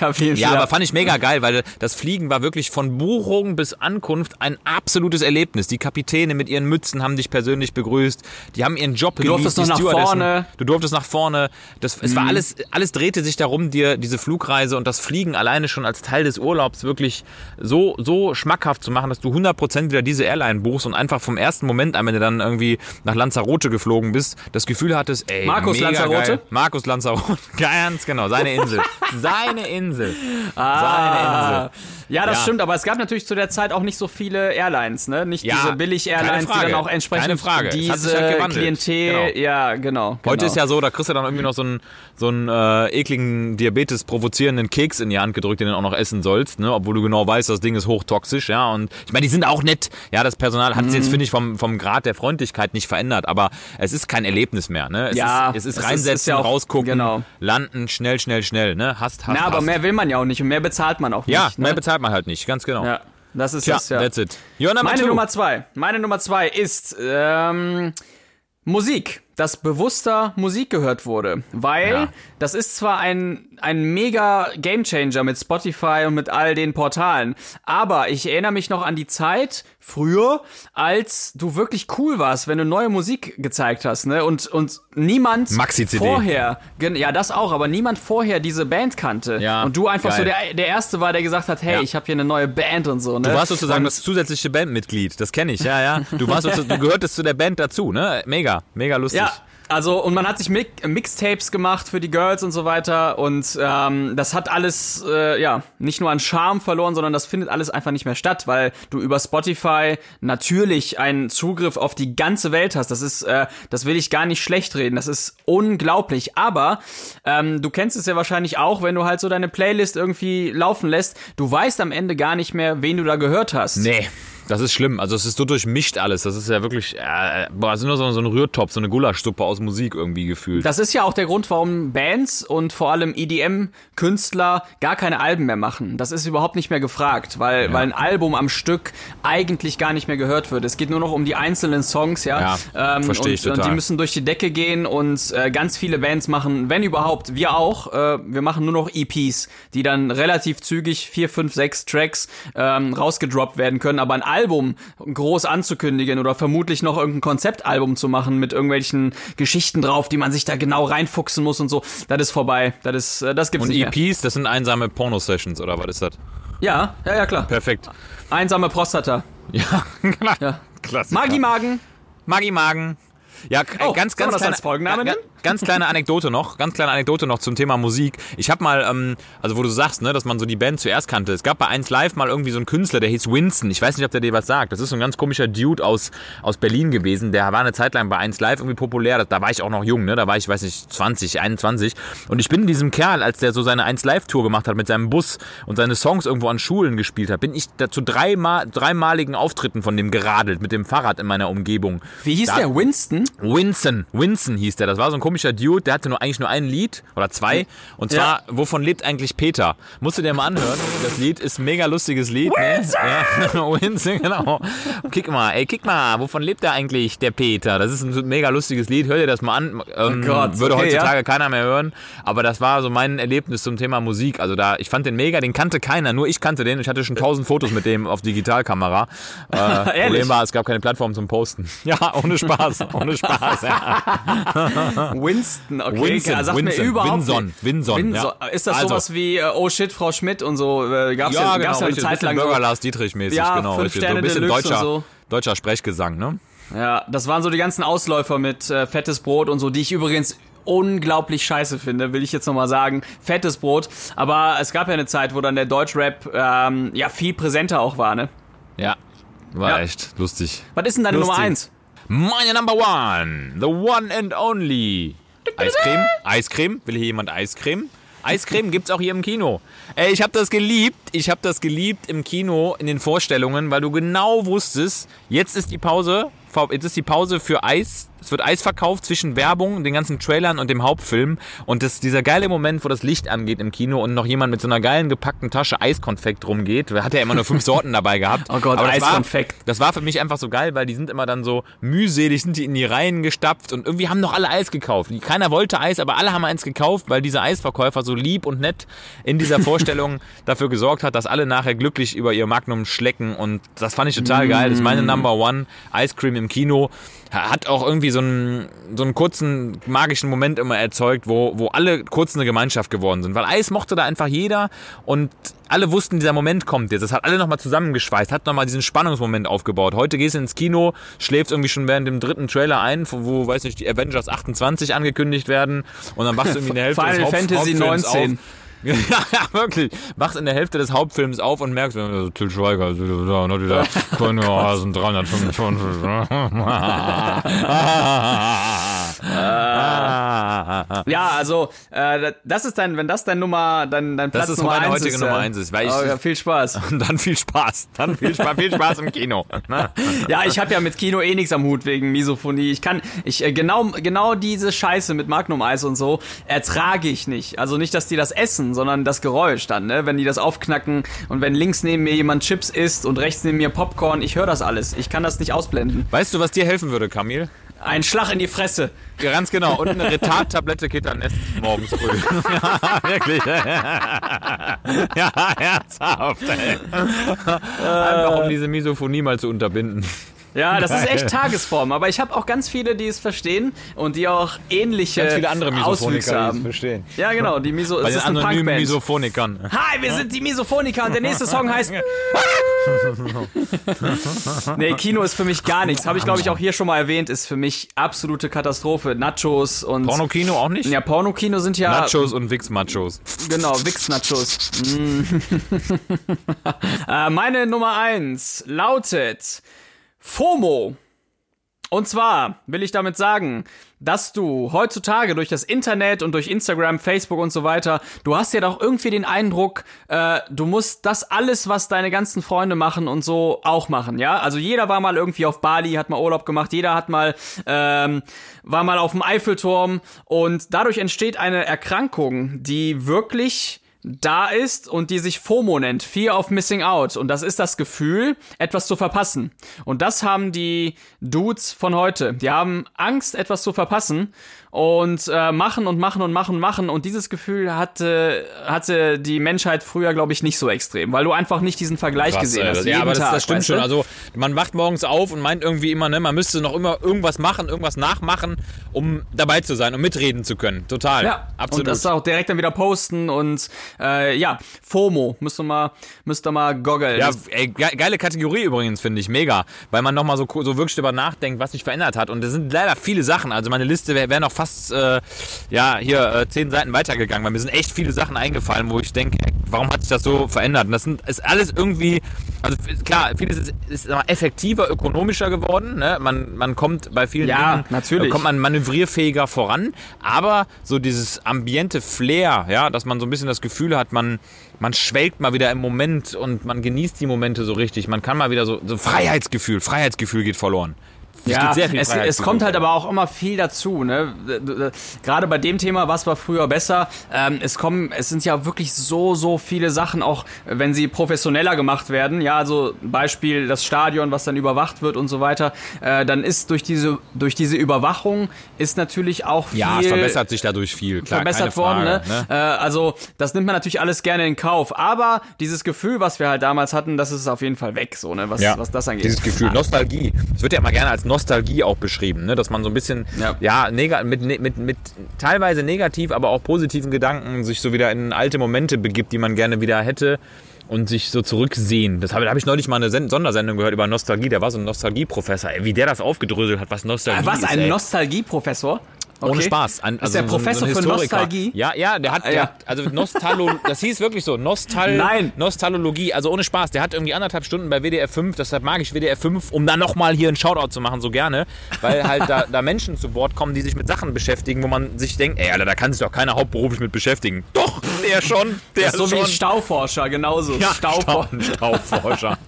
Kaffee Ja, aber fand ich mega geil, weil das Fliegen war wirklich von Buchung bis Ankunft ein absolutes Erlebnis. Die Kapitäne mit ihren Mützen haben dich persönlich begrüßt. Die haben ihren Job Du durftest geliebt, noch die nach Stewardessen. vorne. Du durftest nach vorne. Das, es war alles, alles drehte sich darum, dir diese Flugreise und das Fliegen alleine schon als Teil des Urlaubs wirklich so, so schmackhaft zu machen, dass du 100% wieder diese Airline buchst und einfach vom ersten Moment an, wenn du dann irgendwie nach Lanzarote geflogen bist, das Gefühl hattest, ey, Markus Lanzarote? Geil. Markus Lanzarote. [LAUGHS] Ganz genau, seine Insel. [LAUGHS] seine Insel. Ah, ja, das Ja. stimmt, aber es gab natürlich zu der Zeit auch nicht so viele Airlines, ne? Nicht Ja, diese Billig-Airlines, die dann auch entsprechend diese halt. Klientel, Genau. ja, genau. Heute genau. ist ja so, da kriegst du dann irgendwie noch so einen, so einen äh, ekligen, Diabetes provozierenden Keks in die Hand gedrückt, den du auch noch essen sollst, ne? obwohl du genau weißt, das Ding ist hochtoxisch, ja. Und ich meine, die sind auch nett. Ja, das Personal hat es Mhm. jetzt, finde ich, vom, vom Grad der Freundlichkeit nicht verändert, aber es ist kein Erlebnis mehr. Ne? Es Ja, ist, es ist es reinsetzen, ist ja auch- rausgucken, genau. landen, schnell, schnell, schnell. Ne? Hast, hast, Na, aber hast. mehr mehr will man ja auch nicht und mehr bezahlt man auch Ja, nicht. ne? mehr bezahlt man halt nicht, ganz genau. Ja, das ist Tja, das, ja. that's it. Your number Meine two. Nummer zwei. Meine Nummer zwei ist ähm, Musik. Dass bewusster Musik gehört wurde. Weil Ja. das ist zwar ein, ein mega Gamechanger mit Spotify und mit all den Portalen, aber ich erinnere mich noch an die Zeit früher, als du wirklich cool warst, wenn du neue Musik gezeigt hast, ne? Und, und niemand vorher, ja, das auch, aber niemand vorher diese Band kannte. Ja, und du einfach so geil. der, der Erste war, der gesagt hat, hey, Ja. ich habe hier eine neue Band und so, ne? Du warst sozusagen und, das zusätzliche Bandmitglied, das kenne ich, ja, ja. Du warst [LAUGHS] du gehörtest zu der Band dazu, ne? Mega, mega lustig. Ja, also und man hat sich Mi Mixtapes gemacht für die Girls und so weiter und ähm, das hat alles äh, ja nicht nur an Charme verloren, sondern das findet alles einfach nicht mehr statt, weil du über Spotify natürlich einen Zugriff auf die ganze Welt hast. Das ist, äh, das will ich gar nicht schlecht reden. Das ist unglaublich. Aber ähm, du kennst es ja wahrscheinlich auch, wenn du halt so deine Playlist irgendwie laufen lässt. Du weißt am Ende gar nicht mehr, wen du da gehört hast. Nee. Das ist schlimm. Also es ist so durchmischt alles. Das ist ja wirklich, äh, boah, es ist nur so, so ein Rührtopf, so eine Gulaschsuppe aus Musik irgendwie gefühlt. Das ist ja auch der Grund, warum Bands und vor allem EDM-Künstler gar keine Alben mehr machen. Das ist überhaupt nicht mehr gefragt, weil, weil ein Album am Stück eigentlich gar nicht mehr gehört wird. Es geht nur noch um die einzelnen Songs, ja. Ja, versteh ich und, und total. die müssen durch die Decke gehen und äh, ganz viele Bands machen, wenn überhaupt, wir auch, äh, wir machen nur noch EPs, die dann relativ zügig vier, fünf, sechs Tracks ähm, rausgedroppt werden können. Aber ein Album groß anzukündigen oder vermutlich noch irgendein Konzeptalbum zu machen mit irgendwelchen Geschichten drauf, die man sich da genau reinfuchsen muss und so, das ist vorbei. Das ist, äh, das gibt's Und nicht mehr. EPs, das sind einsame Porno-Sessions, oder was ist das? Ja, ja, ja, klar. Perfekt. Einsame Prostata. Ja, klar. [LAUGHS] Ja. Klasse. Magi Magen. Maggi Magen. Ja, Oh, ganz, ganz das kleine, als Folgenname ga- nennen? Ganz kleine Anekdote noch, ganz kleine Anekdote noch zum Thema Musik. Ich habe mal, ähm, also wo du sagst, ne, dass man so die Band zuerst kannte. Es gab bei 1 Live mal irgendwie so einen Künstler, der hieß Winston. Ich weiß nicht, ob der dir was sagt. Das ist so ein ganz komischer Dude aus, aus Berlin gewesen. Der war eine Zeit lang bei 1 Live irgendwie populär. Da- war ich auch noch jung, ne? Da war ich, weiß nicht, 20, 21. Und ich bin diesem Kerl, als der so seine 1 Live Tour gemacht hat mit seinem Bus und seine Songs irgendwo an Schulen gespielt hat, bin ich da zu dreimal, dreimaligen Auftritten von dem geradelt mit dem Fahrrad in meiner Umgebung. Wie hieß Da- der? Winston? Winston, Winston hieß der. Das war so ein komischer Dude, der hatte nur eigentlich nur ein Lied oder zwei. Und zwar, wovon lebt eigentlich Peter? Musst du dir mal anhören. Das Lied ist ein mega lustiges Lied. Winston! Ne? Ja, [LAUGHS] genau. Kick mal, ey, kick mal, wovon lebt der eigentlich, der Peter? Das ist ein mega lustiges Lied. Hör dir das mal an. Ähm, Oh Gott, würde okay, heutzutage ja. keiner mehr hören. Aber das war so mein Erlebnis zum Thema Musik. Also da, ich fand den mega, den kannte keiner. Nur ich kannte den. Ich hatte schon tausend Fotos mit dem auf Digitalkamera. Äh, [LAUGHS] Problem war, es gab keine Plattform zum Posten. [LAUGHS] Ja, ohne Spaß, ohne Spaß. Ja. Winston, okay. Winston, sagt Winston, mir überhaupt Winson, nicht. Winson, Winson. ja. Ist das Also. sowas wie äh, Oh shit, Frau Schmidt und so? Äh, gab's ja, Ja, genau, gab's ja eine richtig, Zeit lang so. Bürger Lars Dietrich mäßig, Ja, genau. fünf richtig. so ein bisschen Deluxe deutscher, so. deutscher Sprechgesang, ne? Ja, das waren so die ganzen Ausläufer mit äh, fettes Brot und so, die ich übrigens unglaublich scheiße finde, will ich jetzt nochmal sagen. Fettes Brot. Aber es gab ja eine Zeit, wo dann der Deutschrap ähm, ja viel präsenter auch war, ne? Ja. War Ja. echt lustig. Was ist denn deine Lustig. Nummer eins? Meine Number One, the one and only. Eiscreme? Eiscreme? Will hier jemand Eiscreme? Eiscreme gibt's auch hier im Kino. Ey, ich habe das geliebt. Ich habe das geliebt im Kino in den Vorstellungen, weil du genau wusstest, jetzt ist die Pause. Jetzt ist die Pause für Eis. Es wird Eis verkauft zwischen Werbung, den ganzen Trailern und dem Hauptfilm. Und das, dieser geile Moment, wo das Licht angeht im Kino und noch jemand mit so einer geilen gepackten Tasche Eiskonfekt rumgeht. Hat ja immer nur fünf [LAUGHS] Sorten dabei gehabt. Oh Gott, Aber das war- Eiskonfekt. das war für mich einfach so geil, weil die sind immer dann so mühselig, sind die in die Reihen gestapft und irgendwie haben noch alle Eis gekauft. Keiner wollte Eis, aber alle haben eins gekauft, weil dieser Eisverkäufer so lieb und nett in dieser [LAUGHS] Vorstellung dafür gesorgt hat, dass alle nachher glücklich über ihr Magnum schlecken und das fand ich total geil. Das ist meine Number One Ice Cream im Kino. Hat auch irgendwie so einen, so einen kurzen magischen Moment immer erzeugt, wo, wo alle kurz eine Gemeinschaft geworden sind. Weil Eis mochte da einfach jeder und alle wussten, dieser Moment kommt jetzt. Das hat alle nochmal zusammengeschweißt, hat nochmal diesen Spannungsmoment aufgebaut. Heute gehst du ins Kino, schläfst irgendwie schon während dem dritten Trailer ein, wo, weiß nicht, die Avengers 28 angekündigt werden und dann wachst du irgendwie [LAUGHS] in der Hälfte Final des Haupt Fantasy Hauptfilms 19. Auf. Ja, ja, wirklich. Wachst in der Hälfte des Hauptfilms auf und merkst, äh, Til Schweiger, ist wieder Konrasen 355. Ja, also äh, das ist dein, wenn das dein Nummer, dein, dein Platz ist Nummer meine heutige ist, Nummer äh, eins ist, weil ich- oh, ja, viel Spaß. Und dann viel Spaß. Dann viel Spaß, viel Spaß im Kino. Ne? Ja, ich habe ja mit Kino eh nichts am Hut wegen Misophonie. Ich kann, ich äh, genau, genau diese Scheiße mit Magnum Eis und so ertrage ich nicht. Also nicht, dass die das essen, sondern das Geräusch dann, ne? Wenn die das aufknacken und wenn links neben mir jemand Chips isst und rechts neben mir Popcorn, ich höre das alles. Ich kann das nicht ausblenden. Weißt du, was dir helfen würde, Kamil? Ein Schlag in die Fresse. Ja, ganz genau. Und eine Retard-Tablette Ketan S morgens früh. [LAUGHS] ja, wirklich. [LAUGHS] ja, herzhaft, ey. Einfach um diese Misophonie mal zu unterbinden. Ja, das ist echt. Tagesform. Aber ich habe auch ganz viele, die es verstehen und die auch ähnliche Ganz viele andere Auswüchse Misophoniker, die es haben. verstehen. Ja, genau. Die Miso Bei es ist anonymen Punkband. Misophonikern. Hi, wir sind die Misophoniker und der nächste Song heißt. [LAUGHS] nee, Kino ist für mich gar nichts. Habe ich, glaube ich, auch hier schon mal erwähnt. Ist für mich absolute Katastrophe. Nachos und. Pornokino auch nicht? Ja, Pornokino sind ja. Nachos und Wix-Machos. Genau, Wix-Nachos. Mm. [LAUGHS] äh, meine Nummer eins lautet FOMO. Und zwar will ich damit sagen, dass du heutzutage durch das Internet und durch Instagram, Facebook und so weiter, du hast ja doch irgendwie den Eindruck, äh, du musst das alles, was deine ganzen Freunde machen und so auch machen, ja? Also jeder war mal irgendwie auf Bali, hat mal Urlaub gemacht, jeder hat mal, ähm, war mal auf dem Eiffelturm und dadurch entsteht eine Erkrankung, die wirklich da ist und die sich FOMO nennt, Fear of Missing Out. Und das ist das Gefühl, etwas zu verpassen. Und das haben die Dudes von heute. Die haben Angst, etwas zu verpassen und äh, machen und machen und machen und machen. Und dieses Gefühl hatte, hatte die Menschheit früher, glaube ich, nicht so extrem, weil du einfach nicht diesen Vergleich Krass, gesehen hast. Das- ja, aber das, Tag, das stimmt schon. du? Also man wacht morgens auf und meint irgendwie immer, ne, man müsste noch immer irgendwas machen, irgendwas nachmachen, um dabei zu sein und mitreden zu können. Total. Ja, absolut. und das auch direkt dann wieder posten und äh, ja, FOMO, müsst ihr mal, müsst ihr mal goggeln. ja, Das- ey, ge geile Kategorie übrigens, finde ich, mega. Weil man nochmal so, so wirklich drüber nachdenkt, was sich verändert hat. Und es sind leider viele Sachen. Also meine Liste wäre wär noch fast, äh, ja, hier äh, zehn Seiten weitergegangen, weil mir sind echt viele Sachen eingefallen, wo ich denke, warum hat sich das so verändert? Und das sind, ist alles irgendwie, also klar, vieles ist, ist effektiver, ökonomischer geworden. Ne? Man, man kommt bei vielen Ja, Dingen, natürlich. kommt man manövrierfähiger voran. Aber so dieses ambiente Flair, ja, dass man so ein bisschen das Gefühl hat, man, man schwelgt mal wieder im Moment und man genießt die Momente so richtig. Man kann mal wieder so, so Freiheitsgefühl, Freiheitsgefühl geht verloren. Es Ja, geht sehr viel es, es kommt halt aber auch immer viel dazu. Ne? Gerade bei dem Thema, was war früher besser, ähm, es kommen, es sind ja wirklich so, so viele Sachen, auch wenn sie professioneller gemacht werden. Ja, also Beispiel das Stadion, was dann überwacht wird und so weiter. Äh, dann ist durch diese, durch diese Überwachung ist natürlich auch viel Ja, es verbessert sich dadurch viel. Klar, verbessert keine worden. Frage, Ne? Äh, also das nimmt man natürlich alles gerne in Kauf. Aber dieses Gefühl, was wir halt damals hatten, das ist auf jeden Fall weg, so ne, was, Ja, was das angeht. Dieses Gefühl, Nostalgie. Es wird ja immer gerne als Nostalgie auch beschrieben, ne? dass man so ein bisschen, Ja. ja, mit, ne- mit, mit teilweise negativ, aber auch positiven Gedanken sich so wieder in alte Momente begibt, die man gerne wieder hätte und sich so zurücksehen. Das habe, da habe ich neulich mal eine Sen Sondersendung gehört über Nostalgie. Der war so ein Nostalgieprofessor. Ey, wie der das aufgedröselt hat, was Nostalgie Äh, was, ist. ein ey. Nostalgieprofessor? Ohne Okay. Spaß. Ein, ist der so- so- so Professor für. Nostalgie? Ja, ja, der hat, der ja. hat also Nostalo, [LAUGHS] das hieß wirklich so, Nostal, Nein. Nostalologie, also ohne Spaß. Der hat irgendwie anderthalb Stunden bei WDR 5, deshalb mag ich WDR 5, um dann nochmal hier einen Shoutout zu machen, so gerne, weil halt da, da Menschen zu Wort kommen, die sich mit Sachen beschäftigen, wo man sich denkt, ey, Alter, da kann sich doch keiner hauptberuflich mit beschäftigen. Doch, der schon, der Das ist so schon. wie Stauforscher, genauso. ja, Staufor Stau, Stauforscher.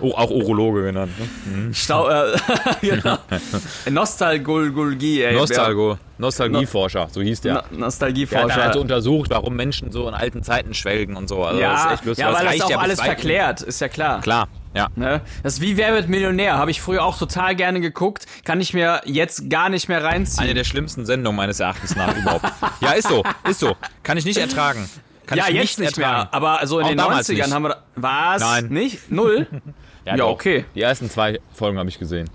oh, auch Urologe genannt. Ne? Stau äh, [LAUGHS] genau. [LAUGHS] Nostalgulgulgie, ey. Nostalgo, Nostalgieforscher, so hieß der. No Der hat Nostalgieforscher. also untersucht, warum Menschen so in alten Zeiten schwelgen und so. Also das ja, ist echt lustig. ja, Das weil das reicht auch ja alles verklärt, ist ja klar. Klar, ja. Ne? Das ist wie Wer wird Millionär, habe ich früher auch total gerne geguckt, kann ich mir jetzt gar nicht mehr reinziehen. Eine der schlimmsten Sendungen meines Erachtens nach überhaupt. [LAUGHS] Ja, ist so, ist so. Kann ich nicht ertragen. Kann ja, ich jetzt nicht ertragen. mehr, aber so in Auch den damals 90ern nicht. haben wir da, was? Nein. Nicht? Null? [LAUGHS] Ja, doch. okay. Die ersten zwei Folgen habe ich gesehen.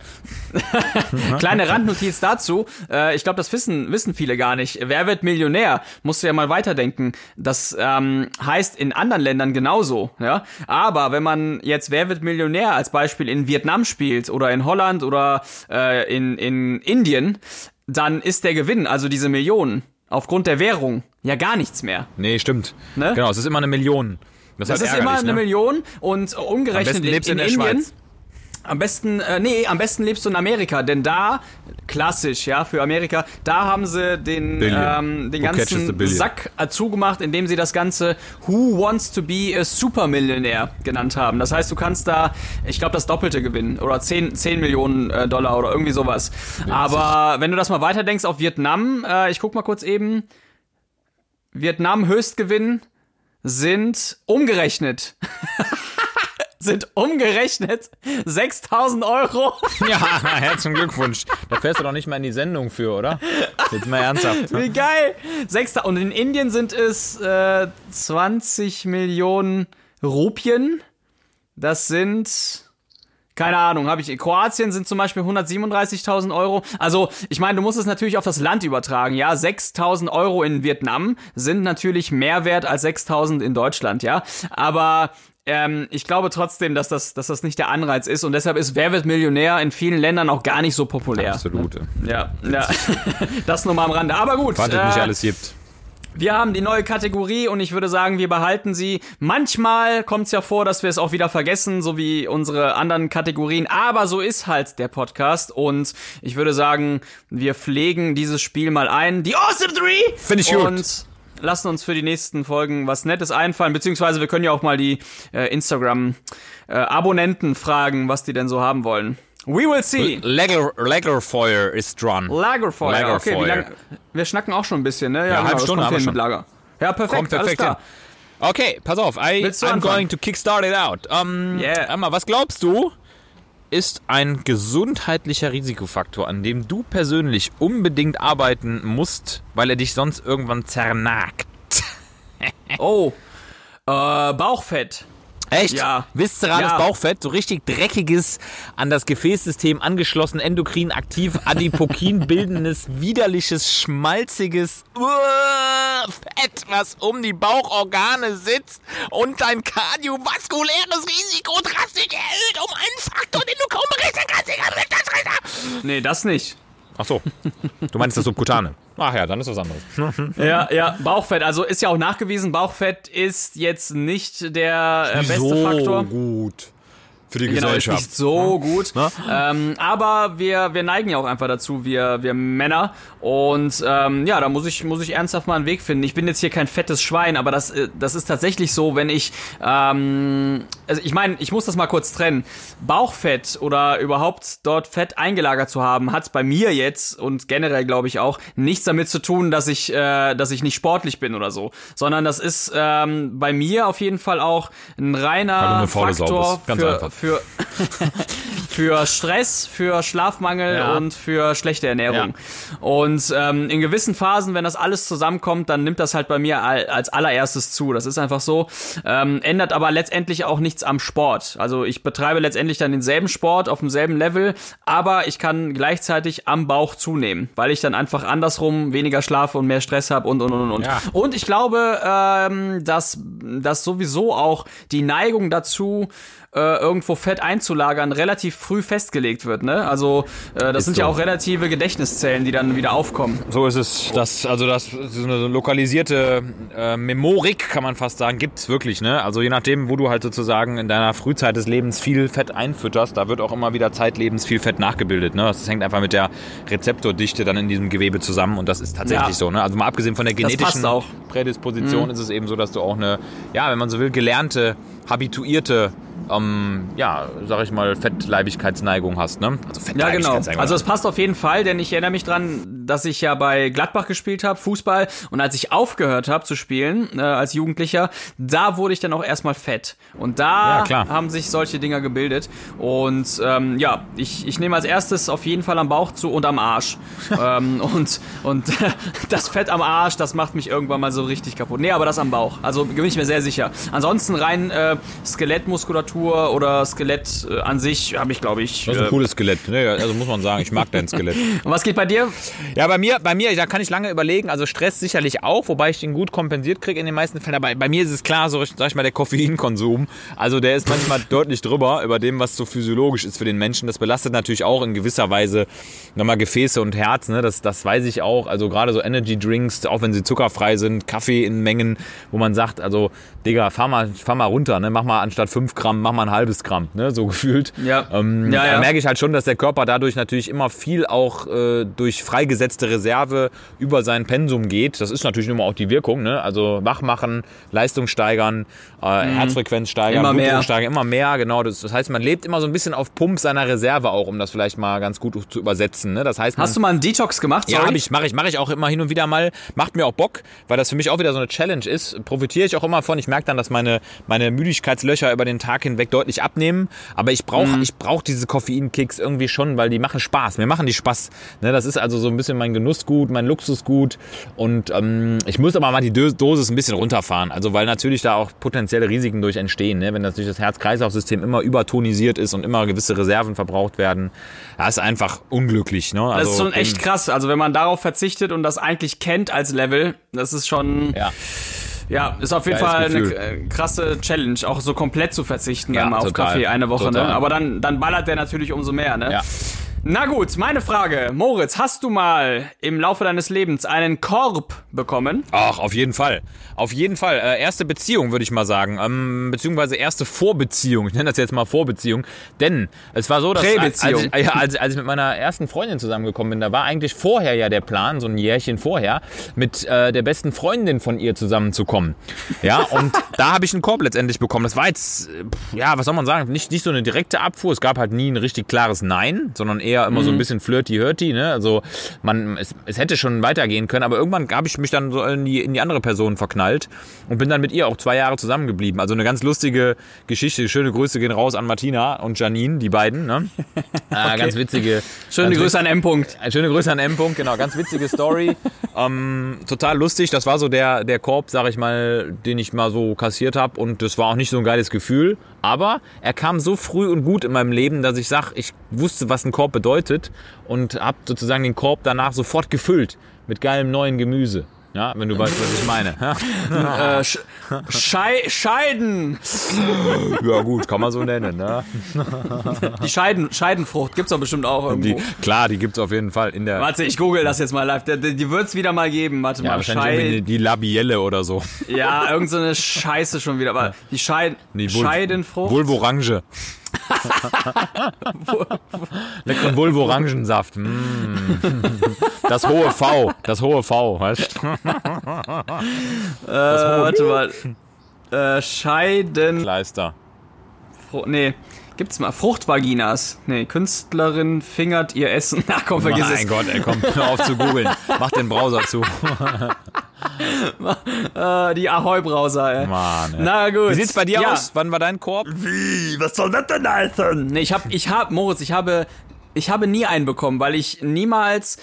[LAUGHS] Kleine Randnotiz dazu. Äh, ich glaube, das wissen, wissen viele gar nicht. Wer wird Millionär? Musst du ja mal weiterdenken. Das ähm, heißt in anderen Ländern genauso. Ja? Aber wenn man jetzt Wer wird Millionär als Beispiel in Vietnam spielt oder in Holland oder äh, in, in Indien, dann ist der Gewinn, also diese Millionen, aufgrund der Währung, ja gar nichts mehr. Nee, stimmt. Ne? Genau, es ist immer eine Million. Das, Das halt ist immer eine ne? Million und umgerechnet lebst in, in der Indien. Schweiz. Am besten, äh, nee, am besten lebst du in Amerika, denn da klassisch, ja, für Amerika. Da haben sie den, ähm, den ganzen? Sack äh, zugemacht, indem sie das Ganze Who Wants to be a Supermillionaire genannt haben. Das heißt, du kannst da, ich glaube, das Doppelte gewinnen oder 10, 10 Millionen äh, Dollar oder irgendwie sowas. Aber wenn du das mal weiterdenkst auf Vietnam, äh, ich guck mal kurz eben. Vietnam Höchstgewinn sind umgerechnet. [LAUGHS] sind umgerechnet 6000 Euro. Ja, [LAUGHS] herzlichen Glückwunsch. Da fährst du doch nicht mal in die Sendung für, oder? Jetzt mal ernsthaft. Wie geil! 6000. Und in Indien sind es äh, 20 Millionen Rupien. Das sind. Keine Ahnung, habe ich. In Kroatien sind zum Beispiel 137.000 Euro. Also, ich meine, du musst es natürlich auf das Land übertragen. Ja, 6.000 Euro in Vietnam sind natürlich mehr wert als 6.000 in Deutschland, ja. Aber ähm, ich glaube trotzdem, dass das, dass das nicht der Anreiz ist und deshalb ist Wer wird Millionär in vielen Ländern auch gar nicht so populär. Absolut. Ja, ja. [LAUGHS] das nur mal am Rande. Aber gut. Wartet nicht äh, alles gibt. Wir haben die neue Kategorie und ich würde sagen, wir behalten sie. Manchmal kommt es ja vor, dass wir es auch wieder vergessen, so wie unsere anderen Kategorien. Aber so ist halt der Podcast und ich würde sagen, wir pflegen dieses Spiel mal ein. Die Awesome Three! Find ich gut. Und lassen uns für die nächsten Folgen was Nettes einfallen. Beziehungsweise wir können ja auch mal die äh, Instagram-Abonnenten fragen, was die denn so haben wollen. We will see. Lager, Lagerfeuer ist dran. Lagerfeuer. Lagerfeuer. Okay, wie lange? Wir schnacken auch schon ein bisschen, ne? Ja, halbe das Stunde kommt haben wir schon. mit Lager. Ja, perfekt. Kommt alles perfekt klar. hin. Okay, pass auf. I, I'm anfangen? going to kickstart it out. Ähm, Yeah. Emma, was glaubst du, ist ein gesundheitlicher Risikofaktor, an dem du persönlich unbedingt arbeiten musst, weil er dich sonst irgendwann zernagt? [LAUGHS] Oh, äh, Bauchfett. Echt? Ja. Viszerales Ja. Bauchfett, so richtig dreckiges, an das Gefäßsystem angeschlossen, endokrin aktiv, [LAUGHS] Adipokin bildendes, widerliches, schmalziges Uah, Fett, was um die Bauchorgane sitzt und dein kardiovaskuläres Risiko drastisch erhöht um einen Faktor, den du kaum berechnen kannst. Nee, das nicht. Ach so, du meinst das Subkutane. Ach ja, dann ist was anderes. [LAUGHS] Ja, ja, Bauchfett. Also ist ja auch nachgewiesen, Bauchfett ist jetzt nicht der äh, beste Faktor. gut für die Genau, ist nicht so gut. Ähm, aber wir, wir neigen ja auch einfach dazu, wir, wir Männer. Und ähm, ja, da muss ich, muss ich ernsthaft mal einen Weg finden. Ich bin jetzt hier kein fettes Schwein, aber das, äh, das ist tatsächlich so, wenn ich. Ähm, also ich meine, ich muss das mal kurz trennen. Bauchfett oder überhaupt dort Fett eingelagert zu haben, hat bei mir jetzt und generell glaube ich auch nichts damit zu tun, dass ich, äh, dass ich nicht sportlich bin oder so. Sondern das ist ähm, bei mir auf jeden Fall auch ein reiner Faktor für, einfach. Für, [LAUGHS] für Stress, für Schlafmangel Ja. und für schlechte Ernährung. Und ähm, in gewissen Phasen, wenn das alles zusammenkommt, dann nimmt das halt bei mir al- als allererstes zu. Das ist einfach so. Ähm, ändert aber letztendlich auch nichts am Sport. Also ich betreibe letztendlich dann denselben Sport auf demselben Level, aber ich kann gleichzeitig am Bauch zunehmen, weil ich dann einfach andersrum weniger schlafe und mehr Stress habe und und und und. Ja. Und ich glaube, ähm, dass, dass sowieso auch die Neigung dazu, äh, irgendwo Fett einzulagern, relativ früh festgelegt wird. Ne? Also äh, das sind ja so. auch relative Gedächtniszellen, die dann wieder aufkommen. So ist es. Das, also das so eine lokalisierte äh, Memorik, kann man fast sagen, gibt's wirklich. Ne? Also je nachdem, wo du halt sozusagen in deiner Frühzeit des Lebens viel Fett einfütterst, da wird auch immer wieder zeitlebens viel Fett nachgebildet. Ne? Das hängt einfach mit der Rezeptordichte dann in diesem Gewebe zusammen und das ist tatsächlich Ja. so. Ne? Also mal abgesehen von der genetischen. Prädisposition ist es eben so, dass du auch eine, ja, wenn man so will, gelernte, habituierte ähm, ja, sag ich mal, Fettleibigkeitsneigung hast, ne? Also Ja, genau. Fettleibigkeitsneigung. Also es passt auf jeden Fall, denn ich erinnere mich dran, dass ich ja bei Gladbach gespielt habe, Fußball, und als ich aufgehört habe zu spielen, äh, als Jugendlicher, da wurde ich dann auch erstmal fett. Und da Ja, klar. haben sich solche Dinger gebildet. Und ähm, ja, ich, ich nehme als erstes auf jeden Fall am Bauch zu und am Arsch. [LAUGHS] ähm, und und [LAUGHS] das Fett am Arsch, das macht mich irgendwann mal so richtig kaputt. Nee, aber das am Bauch. Also bin ich mir sehr sicher. Ansonsten rein äh, Skelettmuskulatur oder Skelett äh, an sich habe ich, glaube ich. das ist ein äh, cooles Skelett, ne? Also muss man sagen, ich mag dein Skelett. [LAUGHS] und was geht bei dir? Ja, bei mir, bei mir, da kann ich lange überlegen. Also Stress sicherlich auch, wobei ich den gut kompensiert kriege in den meisten Fällen. Aber bei mir ist es klar, so sag ich mal, der Koffeinkonsum. Also der ist manchmal [LAUGHS] deutlich drüber über dem, was so physiologisch ist für den Menschen. Das belastet natürlich auch in gewisser Weise nochmal Gefäße und Herz. Ne? Das, das weiß ich auch. Also gerade so Energy Drinks, auch wenn sie zuckerfrei sind, Kaffee in Mengen, wo man sagt, also Digga, fahr mal, fahr mal runter, ne? mach mal anstatt 5 Gramm Gramm, mach mal ein halbes Gramm, ne, so [LAUGHS] gefühlt. Ja. Ähm, Ja, ja. Da merke ich halt schon, dass der Körper dadurch natürlich immer viel auch äh, durch freigesetzte Reserve über sein Pensum geht. Das ist natürlich immer auch die Wirkung, ne? Also wach machen, Leistung steigern, äh, Herzfrequenz steigern, Mhm. Immer Blutdruck mehr. steigern, immer mehr, genau. Das, das heißt, man lebt immer so ein bisschen auf Pump seiner Reserve auch, um das vielleicht mal ganz gut zu übersetzen. Ne? Das heißt, man, Hast du mal einen Detox gemacht? ja, Sorry. hab ich, mache ich, mache ich auch immer hin und wieder mal. Macht mir auch Bock, weil das für mich auch wieder so eine Challenge ist. Profitiere ich auch immer von. Ich merke dann, dass meine, meine Müdigkeitslöcher über den Tag hinweg deutlich abnehmen. Aber ich brauche Mhm. ich brauch diese Koffeinkicks irgendwie schon, weil die machen Spaß. Mir machen die Spaß. Ne, das ist also so ein bisschen mein Genussgut, mein Luxusgut. Und ähm, ich muss aber mal die Dosis ein bisschen runterfahren. Also weil natürlich da auch potenzielle Risiken durch entstehen. Ne? Wenn natürlich das Herz-Kreislauf-System immer übertonisiert ist und immer gewisse Reserven verbraucht werden. Das ist einfach unglücklich. Ne? das ist Also schon echt krass. Also wenn man darauf verzichtet und das eigentlich kennt als Level, das ist schon, ja, Ja. ist auf jeden Geiles Fall eine Gefühl. äh, krasse Challenge, auch so komplett zu verzichten, Ja, einmal auf total. Kaffee eine Woche, ne? Aber dann, dann ballert der natürlich umso mehr, ne? Ja. Na gut, meine Frage. Moritz, hast du mal im Laufe deines Lebens einen Korb bekommen? Ach, auf jeden Fall. Auf jeden Fall. Äh, erste Beziehung, würde ich mal sagen. Ähm, beziehungsweise erste Vorbeziehung. Ich nenne das jetzt mal Vorbeziehung. Denn es war so, dass als, ich, ja, als, als ich mit meiner ersten Freundin zusammengekommen bin, da war eigentlich vorher ja der Plan, so ein Jährchen vorher, mit äh, der besten Freundin von ihr zusammenzukommen. Ja, und [LAUGHS] da habe ich einen Korb letztendlich bekommen. Das war jetzt, äh, ja, was soll man sagen, nicht, nicht so eine direkte Abfuhr. Es gab halt nie ein richtig klares Nein, sondern eher immer so ein bisschen flirty-hurty. Ne? Also man, es, es hätte schon weitergehen können, aber irgendwann habe ich mich dann so in die, in die andere Person verknallt und bin dann mit ihr auch zwei Jahre zusammengeblieben. Also eine ganz lustige Geschichte. Schöne Grüße gehen raus an Martina und Janine, die beiden. Ne? [LAUGHS] äh, ganz witzige. Schöne ganz Grüße an M. -Punkt. Äh, Schöne Grüße an M. -Punkt, genau, ganz witzige Story. [LAUGHS] ähm, total lustig. Das war so der, der Korb, sag ich mal, den ich mal so kassiert habe. Und das war auch nicht so ein geiles Gefühl. Aber er kam so früh und gut in meinem Leben, dass ich sag, ich wusste, was ein Korb bedeutet. Und habe sozusagen den Korb danach sofort gefüllt mit geilem neuen Gemüse. Ja, wenn du weißt, was ich meine. [LAUGHS] Äh, Sch Schei Scheiden. ja gut, kann man so nennen. Ne? [LAUGHS] Die Scheiden Scheidenfrucht gibt's doch bestimmt auch irgendwo. Die, klar, die gibt's auf jeden Fall in der... Warte, ich google das jetzt mal live. Die, die, die wird's wieder mal geben. Warte ja, mal. wahrscheinlich irgendwie Scheid die Labielle oder so. ja, irgend so eine Scheiße schon wieder. Aber die Scheid Nee, Vul- Scheidenfrucht. Vulvorange. [LAUGHS] Leckeren Vulvorangensaft. Mm. Das hohe V. Das hohe V, weißt du? äh, warte mal. Äh, Scheiden. Kleister. Fru nee. Gibt's mal Fruchtvaginas? Nee, Künstlerin fingert ihr Essen. [LAUGHS] Na komm, vergiss mein es. Gott, ey, komm, hör auf zu googeln. Mach den Browser zu. [LAUGHS] Äh, die Ahoi-Browser, ey. Mann, ey. Na gut. Wie sieht's bei dir ja. aus? Wann war dein Korb? Wie? Was soll das denn heißen? Nee, ich hab, ich hab, Moritz, ich habe, ich habe nie einen bekommen, weil ich niemals,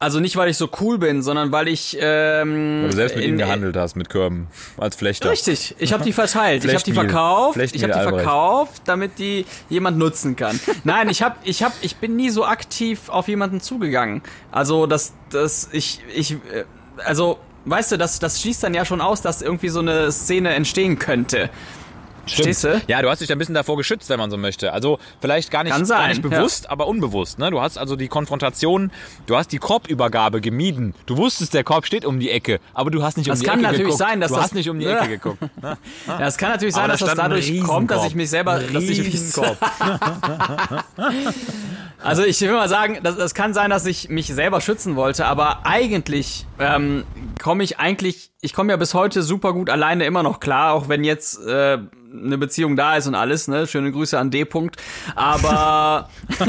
also nicht, weil ich so cool bin, sondern weil ich, ähm, Weil du selbst mit in- ihm gehandelt hast, mit Körben. Als Flechter. Richtig, ich habe die verteilt. Ich habe die verkauft. Flechtmehl Ich habe die Albrecht. verkauft, damit die jemand nutzen kann. Nein, ich habe ich habe ich bin nie so aktiv auf jemanden zugegangen. Also, das das ich ich äh, also Weißt du, das, das schließt dann ja schon aus, dass irgendwie so eine Szene entstehen könnte. Verstehst du? Ja, du hast dich ein bisschen davor geschützt, wenn man so möchte. Also vielleicht gar nicht, gar nicht bewusst, aber unbewusst. Ne? Du hast also die Konfrontation, du hast die Korbübergabe gemieden. Du wusstest, der Korb steht um die Ecke, aber du hast nicht Das um die kann Ecke natürlich geguckt. sein, dass du das- hast nicht um die Ja. Ecke geguckt. [LAUGHS] Ja, es kann natürlich sein, Aber da dass das dadurch kommt, dass ich mich selber, Riesenkorb. [LAUGHS] Also ich will mal sagen, das, das kann sein, dass ich mich selber schützen wollte, aber eigentlich ähm, komme ich eigentlich, ich komme ja bis heute super gut alleine immer noch klar, auch wenn jetzt äh, eine Beziehung da ist und alles, ne? Schöne Grüße an D. -Punkt. Aber [LAUGHS]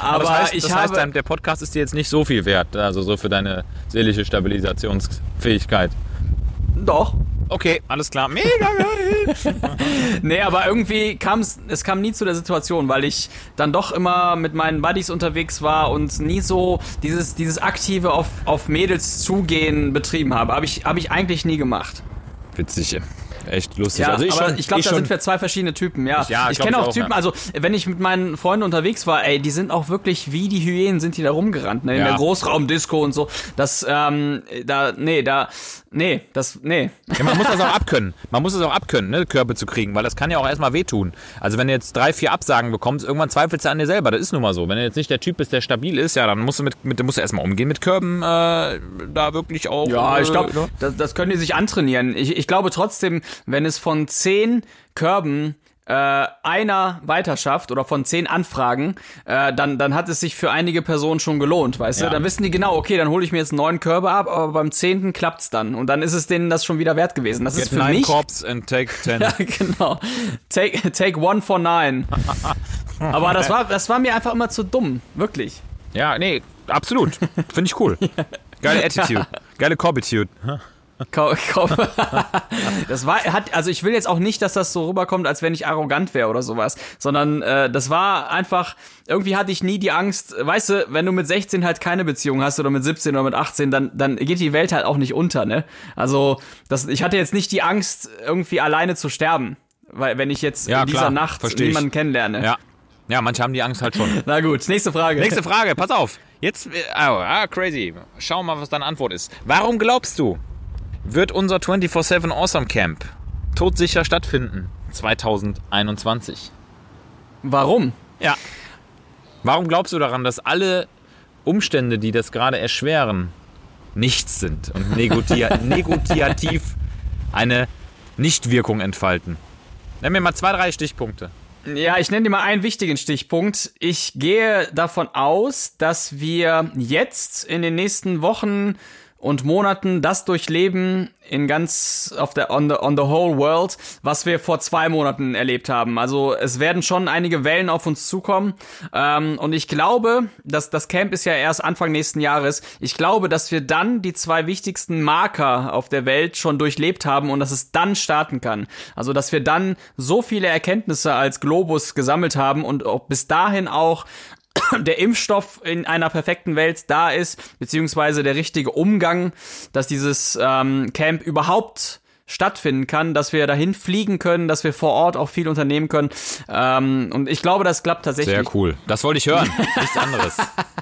aber das heißt, ich das heißt der Podcast ist dir jetzt nicht so viel wert, also so für deine seelische Stabilisationsfähigkeit. doch. Okay, alles klar. Mega geil. [LAUGHS] Nee, aber irgendwie kam es, es kam nie zu der Situation, weil ich dann doch immer mit meinen Buddies unterwegs war und nie so dieses, dieses aktive auf, auf Mädels zugehen betrieben habe. Habe ich, habe ich eigentlich nie gemacht. Witzig. Echt lustig. Ja, also ich aber schon, ich glaube, da schon, sind wir zwei verschiedene Typen, ja. Ich- ja, ich kenne ich auch, Typen, ja. also wenn ich mit meinen Freunden unterwegs war, ey, die sind auch wirklich wie die Hyänen sind die da rumgerannt, ne, in Ja. der Großraumdisco und so. Das, ähm, da, nee, da, nee, das, nee. Ja, man muss das auch abkönnen. Man muss es auch abkönnen, ne, Körbe zu kriegen, weil das kann ja auch erstmal wehtun. Also wenn du jetzt drei, vier Absagen bekommst, irgendwann zweifelst du an dir selber. Das ist nun mal so. Wenn du jetzt nicht der Typ bist, der stabil ist, ja, dann musst du mit, mit musst du erstmal umgehen mit Körben, äh, da wirklich auch. Ja, ich äh, glaube, ne? das, das können die sich antrainieren. Ich, ich glaube trotzdem, wenn es von zehn Körben äh, einer weiterschafft oder von zehn Anfragen, äh, dann, dann hat es sich für einige Personen schon gelohnt, weißt Ja. du? Dann wissen die genau, okay, dann hole ich mir jetzt einen neuen Körper ab, aber beim zehnten klappt's dann. Und dann ist es denen das schon wieder wert gewesen. Das ist Get für nine mich. Corps and take [LAUGHS] ten. Ja, genau. Take, take one for nine. [LAUGHS] Aber das war, das war mir einfach immer zu dumm. Wirklich. Ja, nee, absolut. Finde ich cool. [LAUGHS] Geile Attitude. Geile Corbitude. [LAUGHS] Das war, hat, also ich will jetzt auch nicht, dass das so rüberkommt, als wenn ich arrogant wäre oder sowas, sondern äh, das war einfach, irgendwie hatte ich nie die Angst, weißt du, wenn du mit 16 halt keine Beziehung hast oder mit 17 oder mit 18, dann, dann geht die Welt halt auch nicht unter, ne? Also, das, ich hatte jetzt nicht die Angst, irgendwie alleine zu sterben, weil wenn ich jetzt Ja, in dieser klar, Nacht niemanden kennenlerne. Ja. Ja, manche haben die Angst halt schon. [LAUGHS] Na gut, nächste Frage. Nächste Frage, pass auf. Jetzt, äh, oh, ah, crazy. Schau mal, was deine Antwort ist. Warum glaubst du, wird unser 24-7 Awesome Camp todsicher stattfinden 2021? Warum? Ja. Warum glaubst du daran, dass alle Umstände, die das gerade erschweren, nichts sind und negotia [LAUGHS] negotiativ eine Nichtwirkung entfalten? Nenn mir mal zwei, drei Stichpunkte. Ja, ich nenne dir mal einen wichtigen Stichpunkt. Ich gehe davon aus, dass wir jetzt in den nächsten Wochen und Monaten das durchleben in ganz auf der on the, on the whole world, was wir vor zwei Monaten erlebt haben. Also es werden schon einige Wellen auf uns zukommen ähm, und ich glaube, dass das Camp ist ja erst Anfang nächsten Jahres. Ich glaube, dass wir dann die zwei wichtigsten Marker auf der Welt schon durchlebt haben und dass es dann starten kann. Also dass wir dann so viele Erkenntnisse als Globus gesammelt haben und bis dahin auch der Impfstoff in einer perfekten Welt da ist, beziehungsweise der richtige Umgang, dass dieses ähm, Camp überhaupt stattfinden kann, dass wir dahin fliegen können, dass wir vor Ort auch viel unternehmen können. Ähm, und ich glaube, das klappt tatsächlich. Sehr cool. Das wollte ich hören. [LAUGHS] Nichts anderes.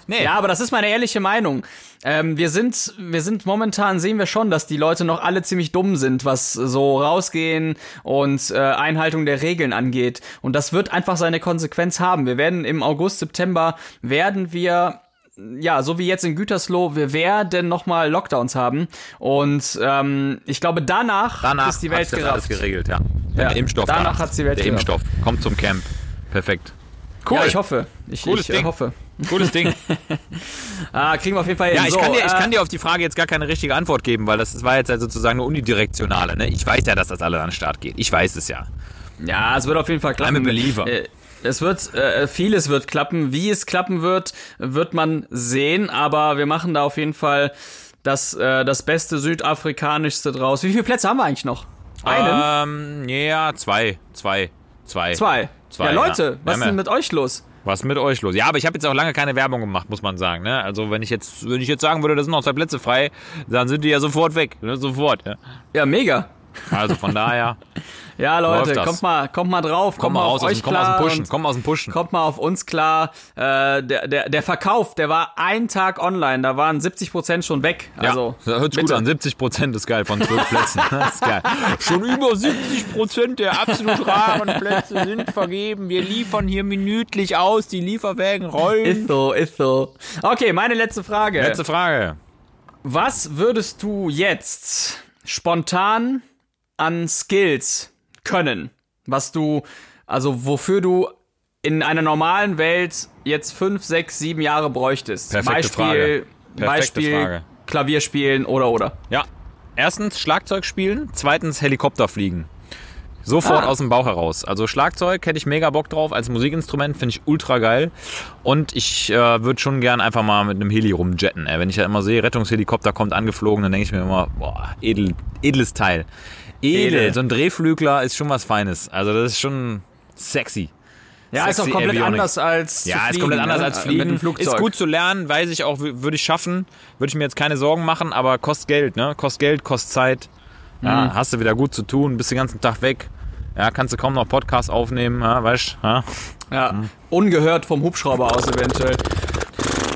Nee. Ja, aber das ist meine ehrliche Meinung. Ähm, wir sind, wir sind momentan sehen wir schon, dass die Leute noch alle ziemlich dumm sind, was so rausgehen und äh, Einhaltung der Regeln angeht. Und das wird einfach seine Konsequenz haben. Wir werden im August, September werden wir ja, so wie jetzt in Gütersloh, wir werden nochmal Lockdowns haben. Und ähm, ich glaube, danach, Danach ist die Welt das alles gerafft. geregelt, ja. Ja, der Impfstoff danach hat's die Welt Der gerafft. Impfstoff kommt zum Camp. Perfekt. Cool. Ja, ich hoffe. Ich, Cooles ich äh, Ding. hoffe. Cooles Ding. [LAUGHS] Ah, kriegen wir auf jeden Fall hin. Ja, ich, so, kann dir, ich äh, kann dir auf die Frage jetzt gar keine richtige Antwort geben, weil das war jetzt halt sozusagen eine unidirektionale. Ne? Ich weiß ja, dass das alle an den Start geht. Ich weiß es ja. Ja, es wird auf jeden Fall klappen. I'm a believer. Äh, Es wird, äh, vieles wird klappen. Wie es klappen wird, wird man sehen. Aber wir machen da auf jeden Fall das, äh, das beste südafrikanischste draus. Wie viele Plätze haben wir eigentlich noch? Einen? Ähm, ja, zwei. Zwei. Zwei. Zwei. zwei, ja, Leute, ja. was ist denn mit euch los? Was ist mit euch los? Ja, aber ich habe jetzt auch lange keine Werbung gemacht, muss man sagen. Ne? Also wenn ich jetzt, wenn ich jetzt sagen würde, da sind noch zwei Plätze frei, dann sind die ja sofort weg. Ne? Sofort. Ja. Ja, mega. Also von daher, [LAUGHS] Ja, Leute, kommt mal, kommt mal drauf, komm kommt mal raus auf aus euch dem, komm aus dem klar. Pushen. und Komm aus dem Pushen. Kommt mal auf uns klar. Äh, der, der, der Verkauf, der war einen Tag online, da waren 70% schon weg. Also, ja, hört sich gut an. 70 Prozent ist geil von 12 [LAUGHS] Plätzen. [LAUGHS] Das ist geil. Schon über 70 Prozent der absolut raren Plätze sind vergeben. Wir liefern hier minütlich aus. Die Lieferwägen rollen. Ist so, ist so. Okay, meine letzte Frage. Letzte Frage. Was würdest du jetzt spontan an Skills können? Was du, also wofür du in einer normalen Welt jetzt fünf, sechs, sieben Jahre bräuchtest? Perfekte Beispiel, Frage. Perfekte Beispiel Frage. Klavier spielen oder oder. Ja. Erstens Schlagzeug spielen, zweitens Helikopter fliegen. Sofort Ah. aus dem Bauch heraus. Also Schlagzeug hätte ich mega Bock drauf als Musikinstrument, finde ich ultra geil. Und ich äh, würde schon gern einfach mal mit einem Heli rumjetten. Ey. Wenn ich ja immer sehe, Rettungshelikopter kommt angeflogen, dann denke ich mir immer, boah, edel, edles Teil. Edel. Edel. So ein Drehflügler ist schon was Feines. Also das ist schon sexy. Ja, ist auch Sexy komplett Avionics. anders als Ja, ist fliegen, komplett anders ne? als Fliegen. Mit dem Flugzeug. Ist gut zu lernen, weiß ich auch, wü- würde ich schaffen. Würde ich mir jetzt keine Sorgen machen, aber kostet Geld, ne? Kostet Geld, kostet Zeit. Ja, Mhm. hast du wieder gut zu tun, bist den ganzen Tag weg. Ja, kannst du kaum noch Podcast aufnehmen, ja, weißt du? Ja? Ja, ungehört vom Hubschrauber aus eventuell.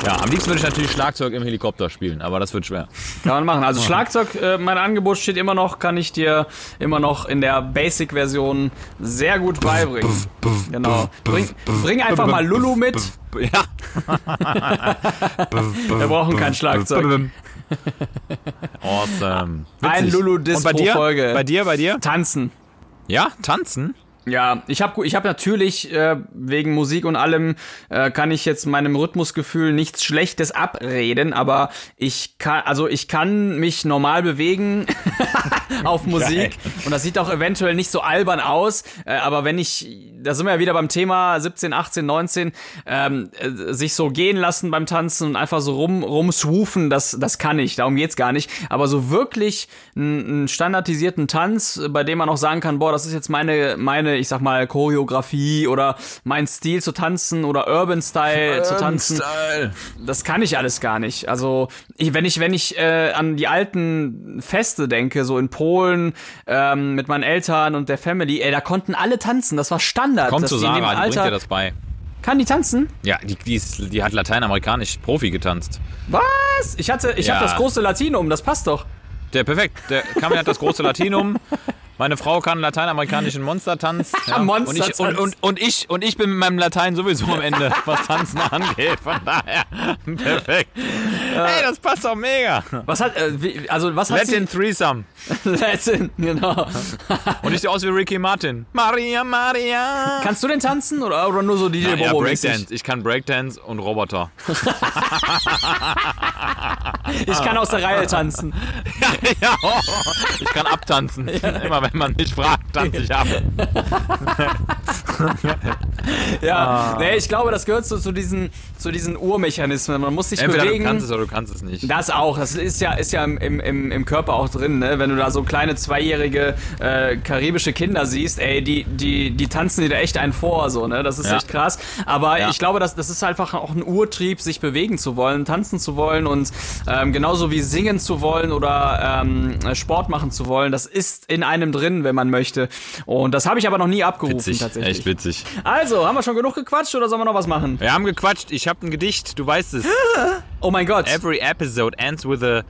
Ja, am liebsten würde ich natürlich Schlagzeug im Helikopter spielen, aber das wird schwer. Kann man machen. Also Schlagzeug, äh, mein Angebot steht immer noch, kann ich dir immer noch in der Basic-Version sehr gut beibringen. Genau. Bring, bring einfach mal Lulu mit. Ja. [LAUGHS] Wir brauchen kein Schlagzeug. awesome. Ein Witzig. Lulu-Diss Und bei pro dir? Folge. Bei dir, bei dir? Tanzen. Ja, tanzen? Ja, ich habe ich hab natürlich äh, wegen Musik und allem äh, kann ich jetzt meinem Rhythmusgefühl nichts Schlechtes abreden, aber ich kann also ich kann mich normal bewegen [LAUGHS] [LAUGHS] auf Musik und das sieht auch eventuell nicht so albern aus, äh, aber wenn ich da sind wir ja wieder beim Thema 17, 18, 19 ähm, äh, sich so gehen lassen beim Tanzen und einfach so rum rumswoofen, das das kann ich, darum geht's gar nicht, aber so wirklich einen standardisierten Tanz, bei dem man auch sagen kann, boah, das ist jetzt meine meine ich sag mal, Choreografie oder mein Stil zu tanzen oder Urban Style zu tanzen. Style. Das kann ich alles gar nicht. Also, ich, wenn ich, wenn ich äh, an die alten Feste denke, so in Polen, ähm, mit meinen Eltern und der Family, ey, da konnten alle tanzen. Das war Standard. Komm dass zu die Sarah, die bringt Alter, dir das bei. Kann die tanzen? Ja, die, die, ist, die hat lateinamerikanisch Profi getanzt. Was? Ich hatte, ich Ja. hab das große Latinum, das passt doch. Der perfekt. Der Kamil hat das große Latinum. [LAUGHS] Meine Frau kann lateinamerikanischen Monstertanz. [LAUGHS] Ja. Monstertanz. Und ich, und, und, und, ich, und ich bin mit meinem Latein sowieso am Ende, [LAUGHS] was Tanzen angeht. Von daher, [LAUGHS] perfekt. Hey, das passt doch mega. Was hat, äh, also was hat Latin Threesome. sie? Latin, genau. Und ich sehe aus wie Ricky Martin. Maria, Maria. Kannst du den tanzen oder, oder nur so DJ ja, Bobo Breakdance. Ich kann Breakdance und Roboter. Ich kann aus der Reihe tanzen. ja, ich kann abtanzen. Immer wenn man mich fragt, tanze ich ab. [LAUGHS] Ja, nee, ich glaube, das gehört so zu diesen, zu diesen Urmechanismen. Man muss sich Entweder bewegen. du kannst es oder du kannst es nicht. Das auch, das ist ja, ist ja im, im, im Körper auch drin, ne? Wenn du da so kleine zweijährige äh, karibische Kinder siehst, ey, die, die, die tanzen dir da echt einen vor, so, ne? Das ist Ja. echt krass. Aber Ja. ich glaube, das, das ist einfach auch ein Urtrieb, sich bewegen zu wollen, tanzen zu wollen und ähm, genauso wie singen zu wollen oder ähm, Sport machen zu wollen, das ist in einem drin, wenn man möchte. Und das habe ich aber noch nie abgerufen, Witzig, tatsächlich. echt witzig. Also, haben wir schon genug gequatscht oder sollen wir noch was machen? Wir haben gequatscht, ich habe ein Gedicht, du weißt es. [GASPS] Oh mein Gott. Every episode ends with a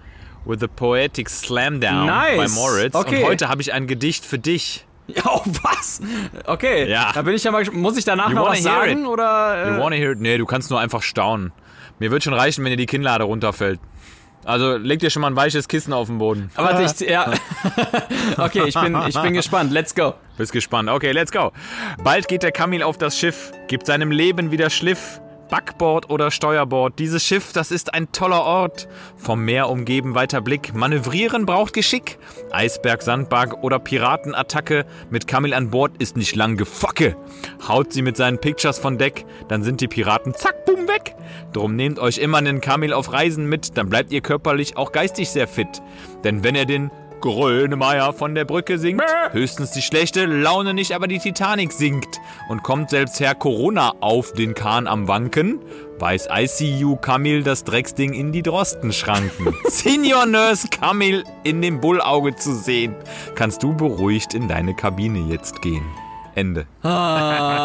with a poetic slam down Nice. by Moritz. Okay. Und heute habe ich ein Gedicht für dich. [LAUGHS] Oh, was? Okay. Ja. Da bin ich ja mal. Muss ich danach You noch was sagen? it? Oder, You äh, wanna hear it? Nee, du kannst nur einfach staunen. Mir wird schon reichen, wenn dir die Kinnlade runterfällt. Also leg dir schon mal ein weiches Kissen auf den Boden. warte, ich, ja. [LAUGHS] okay, ich bin, ich bin gespannt. Let's go. Bist gespannt. Okay, let's go. Bald geht der Kamil auf das Schiff, gibt seinem Leben wieder Schliff. Backbord oder Steuerbord, dieses Schiff, das ist ein toller Ort. Vom Meer umgeben weiter Blick, manövrieren braucht Geschick. Eisberg, Sandbank oder Piratenattacke, mit Kamil an Bord ist nicht lang Gefocke. Haut sie mit seinen Pictures von Deck, dann sind die Piraten zack, bumm, weg. Drum nehmt euch immer einen Kamil auf Reisen mit, dann bleibt ihr körperlich auch geistig sehr fit. Denn wenn er den Grönemeyer von der Brücke singt. Höchstens die schlechte Laune nicht, aber die Titanic sinkt. Und kommt selbst Herr Corona auf den Kahn am Wanken, weiß ICU Kamil das Drecksding in die Drostenschranken. [LAUGHS] Senior Nurse Kamil in dem Bullauge zu sehen. Kannst du beruhigt in deine Kabine jetzt gehen. Ende.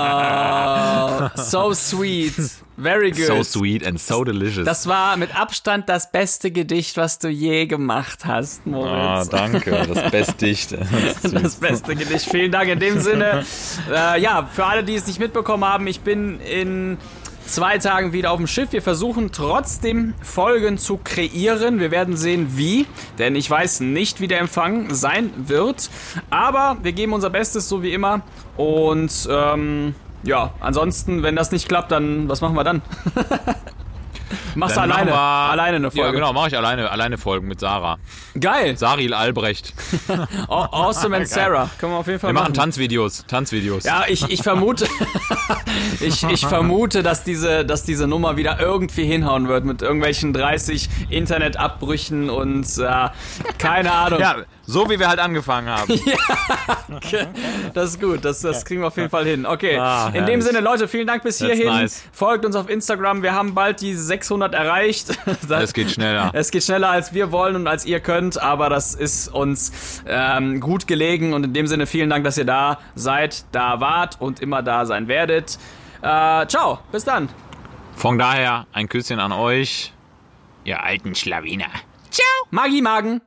Ah, [LAUGHS] so sweet. Very good. So sweet and so delicious. Das war mit Abstand das beste Gedicht, was du je gemacht hast, Ah, Moritz. danke. Das Bestdicht. [LAUGHS] Das beste Gedicht. Vielen Dank in dem Sinne. [LAUGHS] Äh, ja, für alle, die es nicht mitbekommen haben, ich bin in zwei Tagen wieder auf dem Schiff. Wir versuchen trotzdem Folgen zu kreieren. Wir werden sehen, wie, denn ich weiß nicht, wie der Empfang sein wird. Aber wir geben unser Bestes, so wie immer. Und ähm, ja, ansonsten, wenn das nicht klappt, dann was machen wir dann? [LAUGHS] Machst du alleine, wir- alleine eine Folge. Ja, genau, mache ich alleine, alleine Folgen mit Sarah. Geil. Saril Albrecht. Aw- Awesome and Sarah. Können wir auf jeden Fall Wir machen machen. Tanzvideos, Tanzvideos. Ja, ich, ich vermute, [LAUGHS] ich, ich vermute, dass diese, dass diese Nummer wieder irgendwie hinhauen wird mit irgendwelchen 30 Internetabbrüchen und äh, keine Ahnung. Ja, so wie wir halt angefangen haben. [LAUGHS] Das ist gut, das, das kriegen wir auf jeden Fall hin. Okay, Ah, in dem. Sinne, Leute, vielen Dank bis hierhin. nice. Folgt uns auf Instagram, wir haben bald die 600 erreicht. [LAUGHS] Es geht schneller. Es geht schneller, als wir wollen und als ihr könnt, aber das ist uns ähm, gut gelegen und in dem Sinne vielen Dank, dass ihr da seid, da wart und immer da sein werdet. Äh, ciao, bis dann. Von daher ein Küsschen an euch, ihr alten Schlawiner. Magie Magen.